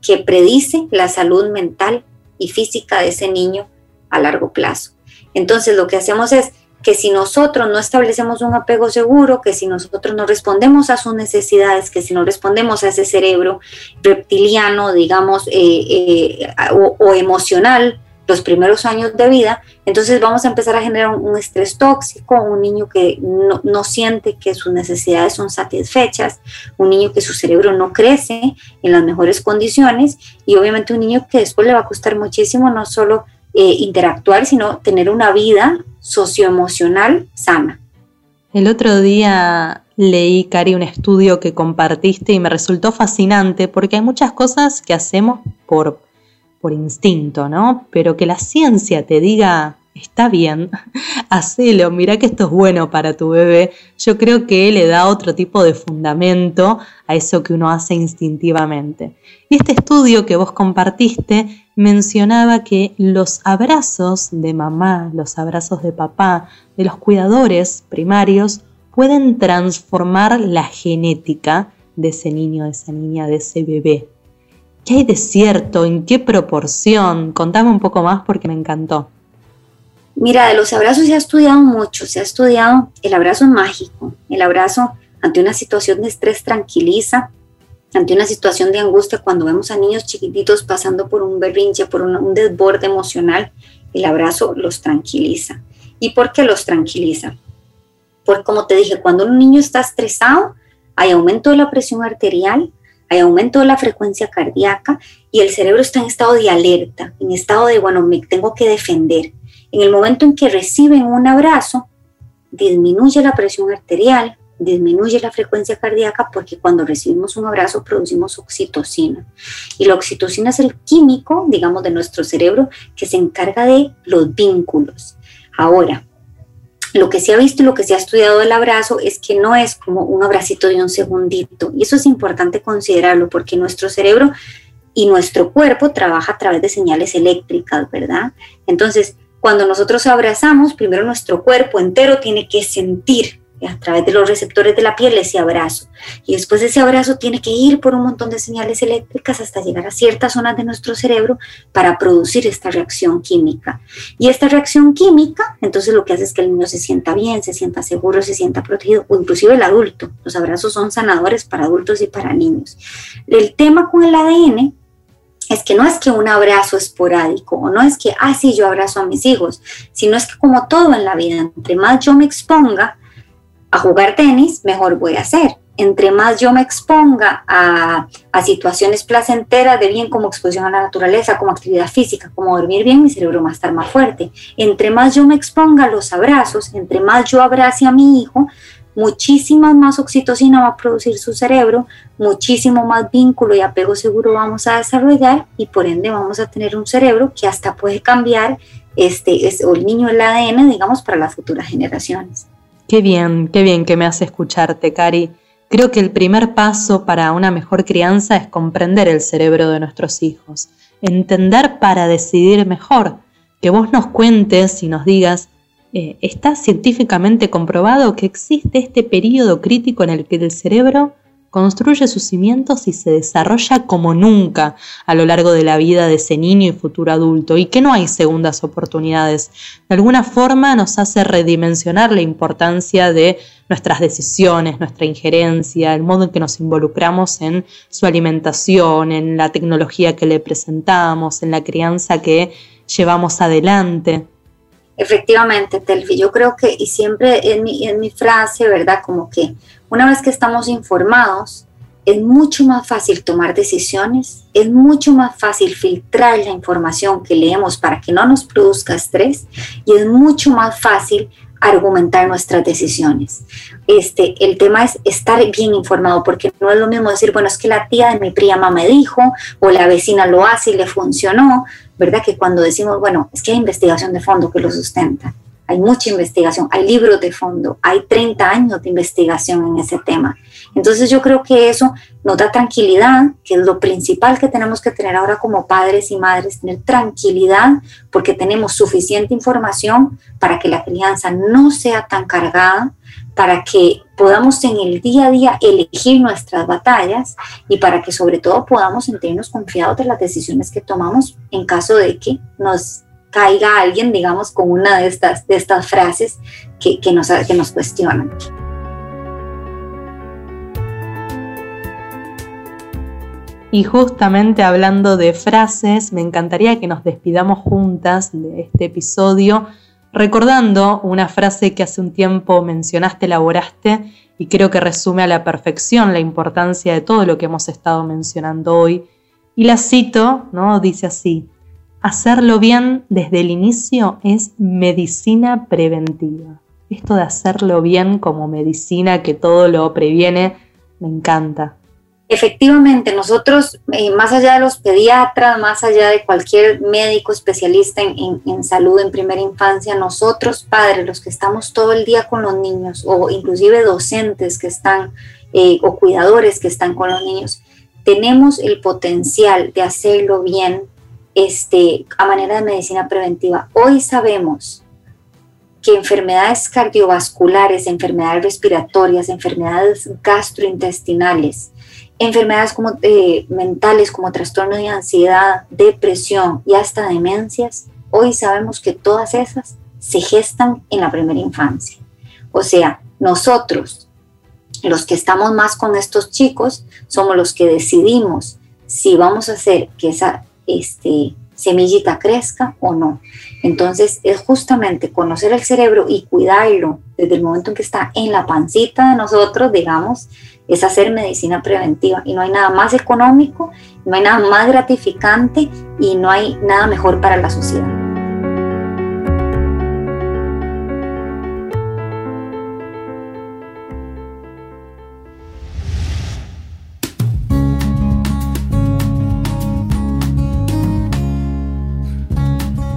que predice la salud mental y física de ese niño a largo plazo. Entonces lo que hacemos es que si nosotros no establecemos un apego seguro, que si nosotros no respondemos a sus necesidades, que si no respondemos a ese cerebro reptiliano, digamos, eh, eh, o emocional, los primeros años de vida, entonces vamos a empezar a generar un, estrés tóxico, un niño que no, siente que sus necesidades son satisfechas, un niño que su cerebro no crece en las mejores condiciones y obviamente un niño que después le va a costar muchísimo no solo eh, interactuar, sino tener una vida socioemocional sana. El otro día leí, Cari, un estudio que compartiste y me resultó fascinante porque hay muchas cosas que hacemos por por instinto, ¿no? Pero que la ciencia te diga, está bien, hacelo, mira que esto es bueno para tu bebé, yo creo que le da otro tipo de fundamento a eso que uno hace instintivamente. Y este estudio que vos compartiste mencionaba que los abrazos de mamá, los abrazos de papá, de los cuidadores primarios, pueden transformar la genética de ese niño, de esa niña, de ese bebé. ¿Qué hay de cierto? ¿En qué proporción? Contame un poco más porque me encantó. Mira, de los abrazos se ha estudiado mucho, se ha estudiado el abrazo mágico, el abrazo ante una situación de estrés tranquiliza, ante una situación de angustia cuando vemos a niños chiquititos pasando por un berrinche, por un, un desborde emocional, el abrazo los tranquiliza. ¿Y por qué los tranquiliza? Porque como te dije, cuando un niño está estresado, hay aumento de la presión arterial, hay aumento de la frecuencia cardíaca y el cerebro está en estado de alerta, en estado de, bueno, me tengo que defender. En el momento en que reciben un abrazo, disminuye la presión arterial, disminuye la frecuencia cardíaca porque cuando recibimos un abrazo producimos oxitocina. Y la oxitocina es el químico, digamos, de nuestro cerebro que se encarga de los vínculos. Ahora, lo que se ha visto y lo que se ha estudiado del abrazo es que no es como un abracito de un segundito. Y eso es importante considerarlo porque nuestro cerebro y nuestro cuerpo trabaja a través de señales eléctricas, ¿verdad? Entonces, cuando nosotros abrazamos, primero nuestro cuerpo entero tiene que sentir a través de los receptores de la piel ese abrazo. Y después ese abrazo tiene que ir por un montón de señales eléctricas hasta llegar a ciertas zonas de nuestro cerebro para producir esta reacción química. Y esta reacción química, entonces lo que hace es que el niño se sienta bien, se sienta seguro, se sienta protegido, o inclusive el adulto. Los abrazos son sanadores para adultos y para niños. El tema con el ADN es que no es que un abrazo esporádico o no es que, ah, sí, yo abrazo a mis hijos, sino es que como todo en la vida, entre más yo me exponga a jugar tenis, mejor voy a hacer. Entre más yo me exponga a, a situaciones placenteras de bien como exposición a la naturaleza, como actividad física, como dormir bien, mi cerebro va a estar más fuerte. Entre más yo me exponga a los abrazos, entre más yo abrace a mi hijo, muchísima más oxitocina va a producir su cerebro, muchísimo más vínculo y apego seguro vamos a desarrollar y por ende vamos a tener un cerebro que hasta puede cambiar este, es, o el niño el ADN, digamos, para las futuras generaciones. Qué bien, qué bien que me hace escucharte, Cari. Creo que el primer paso para una mejor crianza es comprender el cerebro de nuestros hijos, entender para decidir mejor, que vos nos cuentes y nos digas eh, está científicamente comprobado que existe este periodo crítico en el que el cerebro construye sus cimientos y se desarrolla como nunca a lo largo de la vida de ese niño y futuro adulto y que no hay segundas oportunidades. De alguna forma nos hace redimensionar la importancia de nuestras decisiones, nuestra injerencia, el modo en que nos involucramos en su alimentación, en la tecnología que le presentamos, en la crianza que llevamos adelante. Efectivamente, Telfi, yo creo que, y siempre en mi, en mi frase, ¿verdad? Como que una vez que estamos informados, es mucho más fácil tomar decisiones, es mucho más fácil filtrar la información que leemos para que no nos produzca estrés y es mucho más fácil argumentar nuestras decisiones. Este, el tema es estar bien informado, porque no es lo mismo decir, bueno, es que la tía de mi prima me dijo, o la vecina lo hace y le funcionó, ¿verdad? Que cuando decimos, bueno, es que hay investigación de fondo que lo sustenta, hay mucha investigación, hay libros de fondo, hay 30 años de investigación en ese tema. Entonces yo creo que eso nos da tranquilidad, que es lo principal que tenemos que tener ahora como padres y madres, tener tranquilidad porque tenemos suficiente información para que la crianza no sea tan cargada, para que podamos en el día a día elegir nuestras batallas y para que sobre todo podamos sentirnos confiados de las decisiones que tomamos en caso de que nos caiga alguien, digamos, con una de estas, de estas frases que, que, nos, que nos cuestionan. Y justamente hablando de frases, me encantaría que nos despidamos juntas de este episodio recordando una frase que hace un tiempo mencionaste, elaboraste y creo que resume a la perfección la importancia de todo lo que hemos estado mencionando hoy. Y la cito, ¿no? Dice así: Hacerlo bien desde el inicio es medicina preventiva. Esto de hacerlo bien como medicina que todo lo previene, me encanta. Efectivamente, nosotros, eh, más allá de los pediatras, más allá de cualquier médico especialista en, salud en primera infancia, nosotros padres, los que estamos todo el día con los niños, o inclusive docentes que están, eh, o cuidadores que están con los niños, tenemos el potencial de hacerlo bien este, a manera de medicina preventiva. Hoy sabemos que enfermedades cardiovasculares, enfermedades respiratorias, enfermedades gastrointestinales, enfermedades como, eh, mentales como trastorno de ansiedad, depresión y hasta demencias, hoy sabemos que todas esas se gestan en la primera infancia. O sea, nosotros, los que estamos más con estos chicos, somos los que decidimos si vamos a hacer que esa este, semillita crezca o no. Entonces es justamente conocer el cerebro y cuidarlo desde el momento en que está en la pancita de nosotros, digamos, es hacer medicina preventiva. Y no hay nada más económico, no hay nada más gratificante y no hay nada mejor para la sociedad.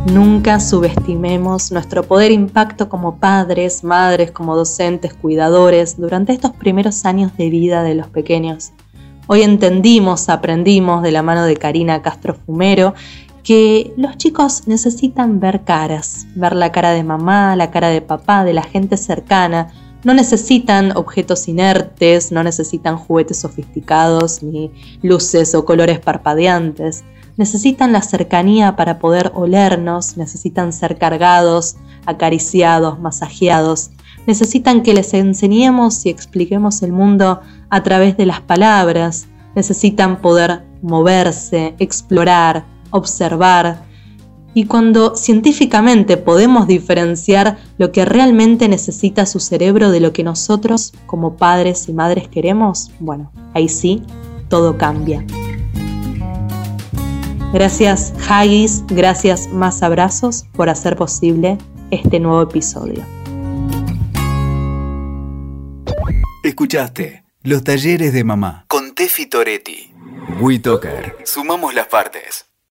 Nunca subestimemos nuestro poder impacto como padres, madres, como docentes, cuidadores durante estos primeros años de vida de los pequeños. Hoy entendimos, aprendimos de la mano de Karina Castro Fumero que los chicos necesitan ver caras, ver la cara de mamá, la cara de papá, de la gente cercana, No necesitan objetos inertes, no necesitan juguetes sofisticados ni luces o colores parpadeantes. Necesitan la cercanía para poder olernos, necesitan ser cargados, acariciados, masajeados. Necesitan que les enseñemos y expliquemos el mundo a través de las palabras. Necesitan poder moverse, explorar, observar, y cuando científicamente podemos diferenciar lo que realmente necesita su cerebro de lo que nosotros como padres y madres queremos, bueno, ahí sí, todo cambia. Gracias Haggis, gracias Más Abrazos por hacer posible este nuevo episodio. Escuchaste los talleres de mamá con Tefi Toretti. WeToker. Sumamos las partes.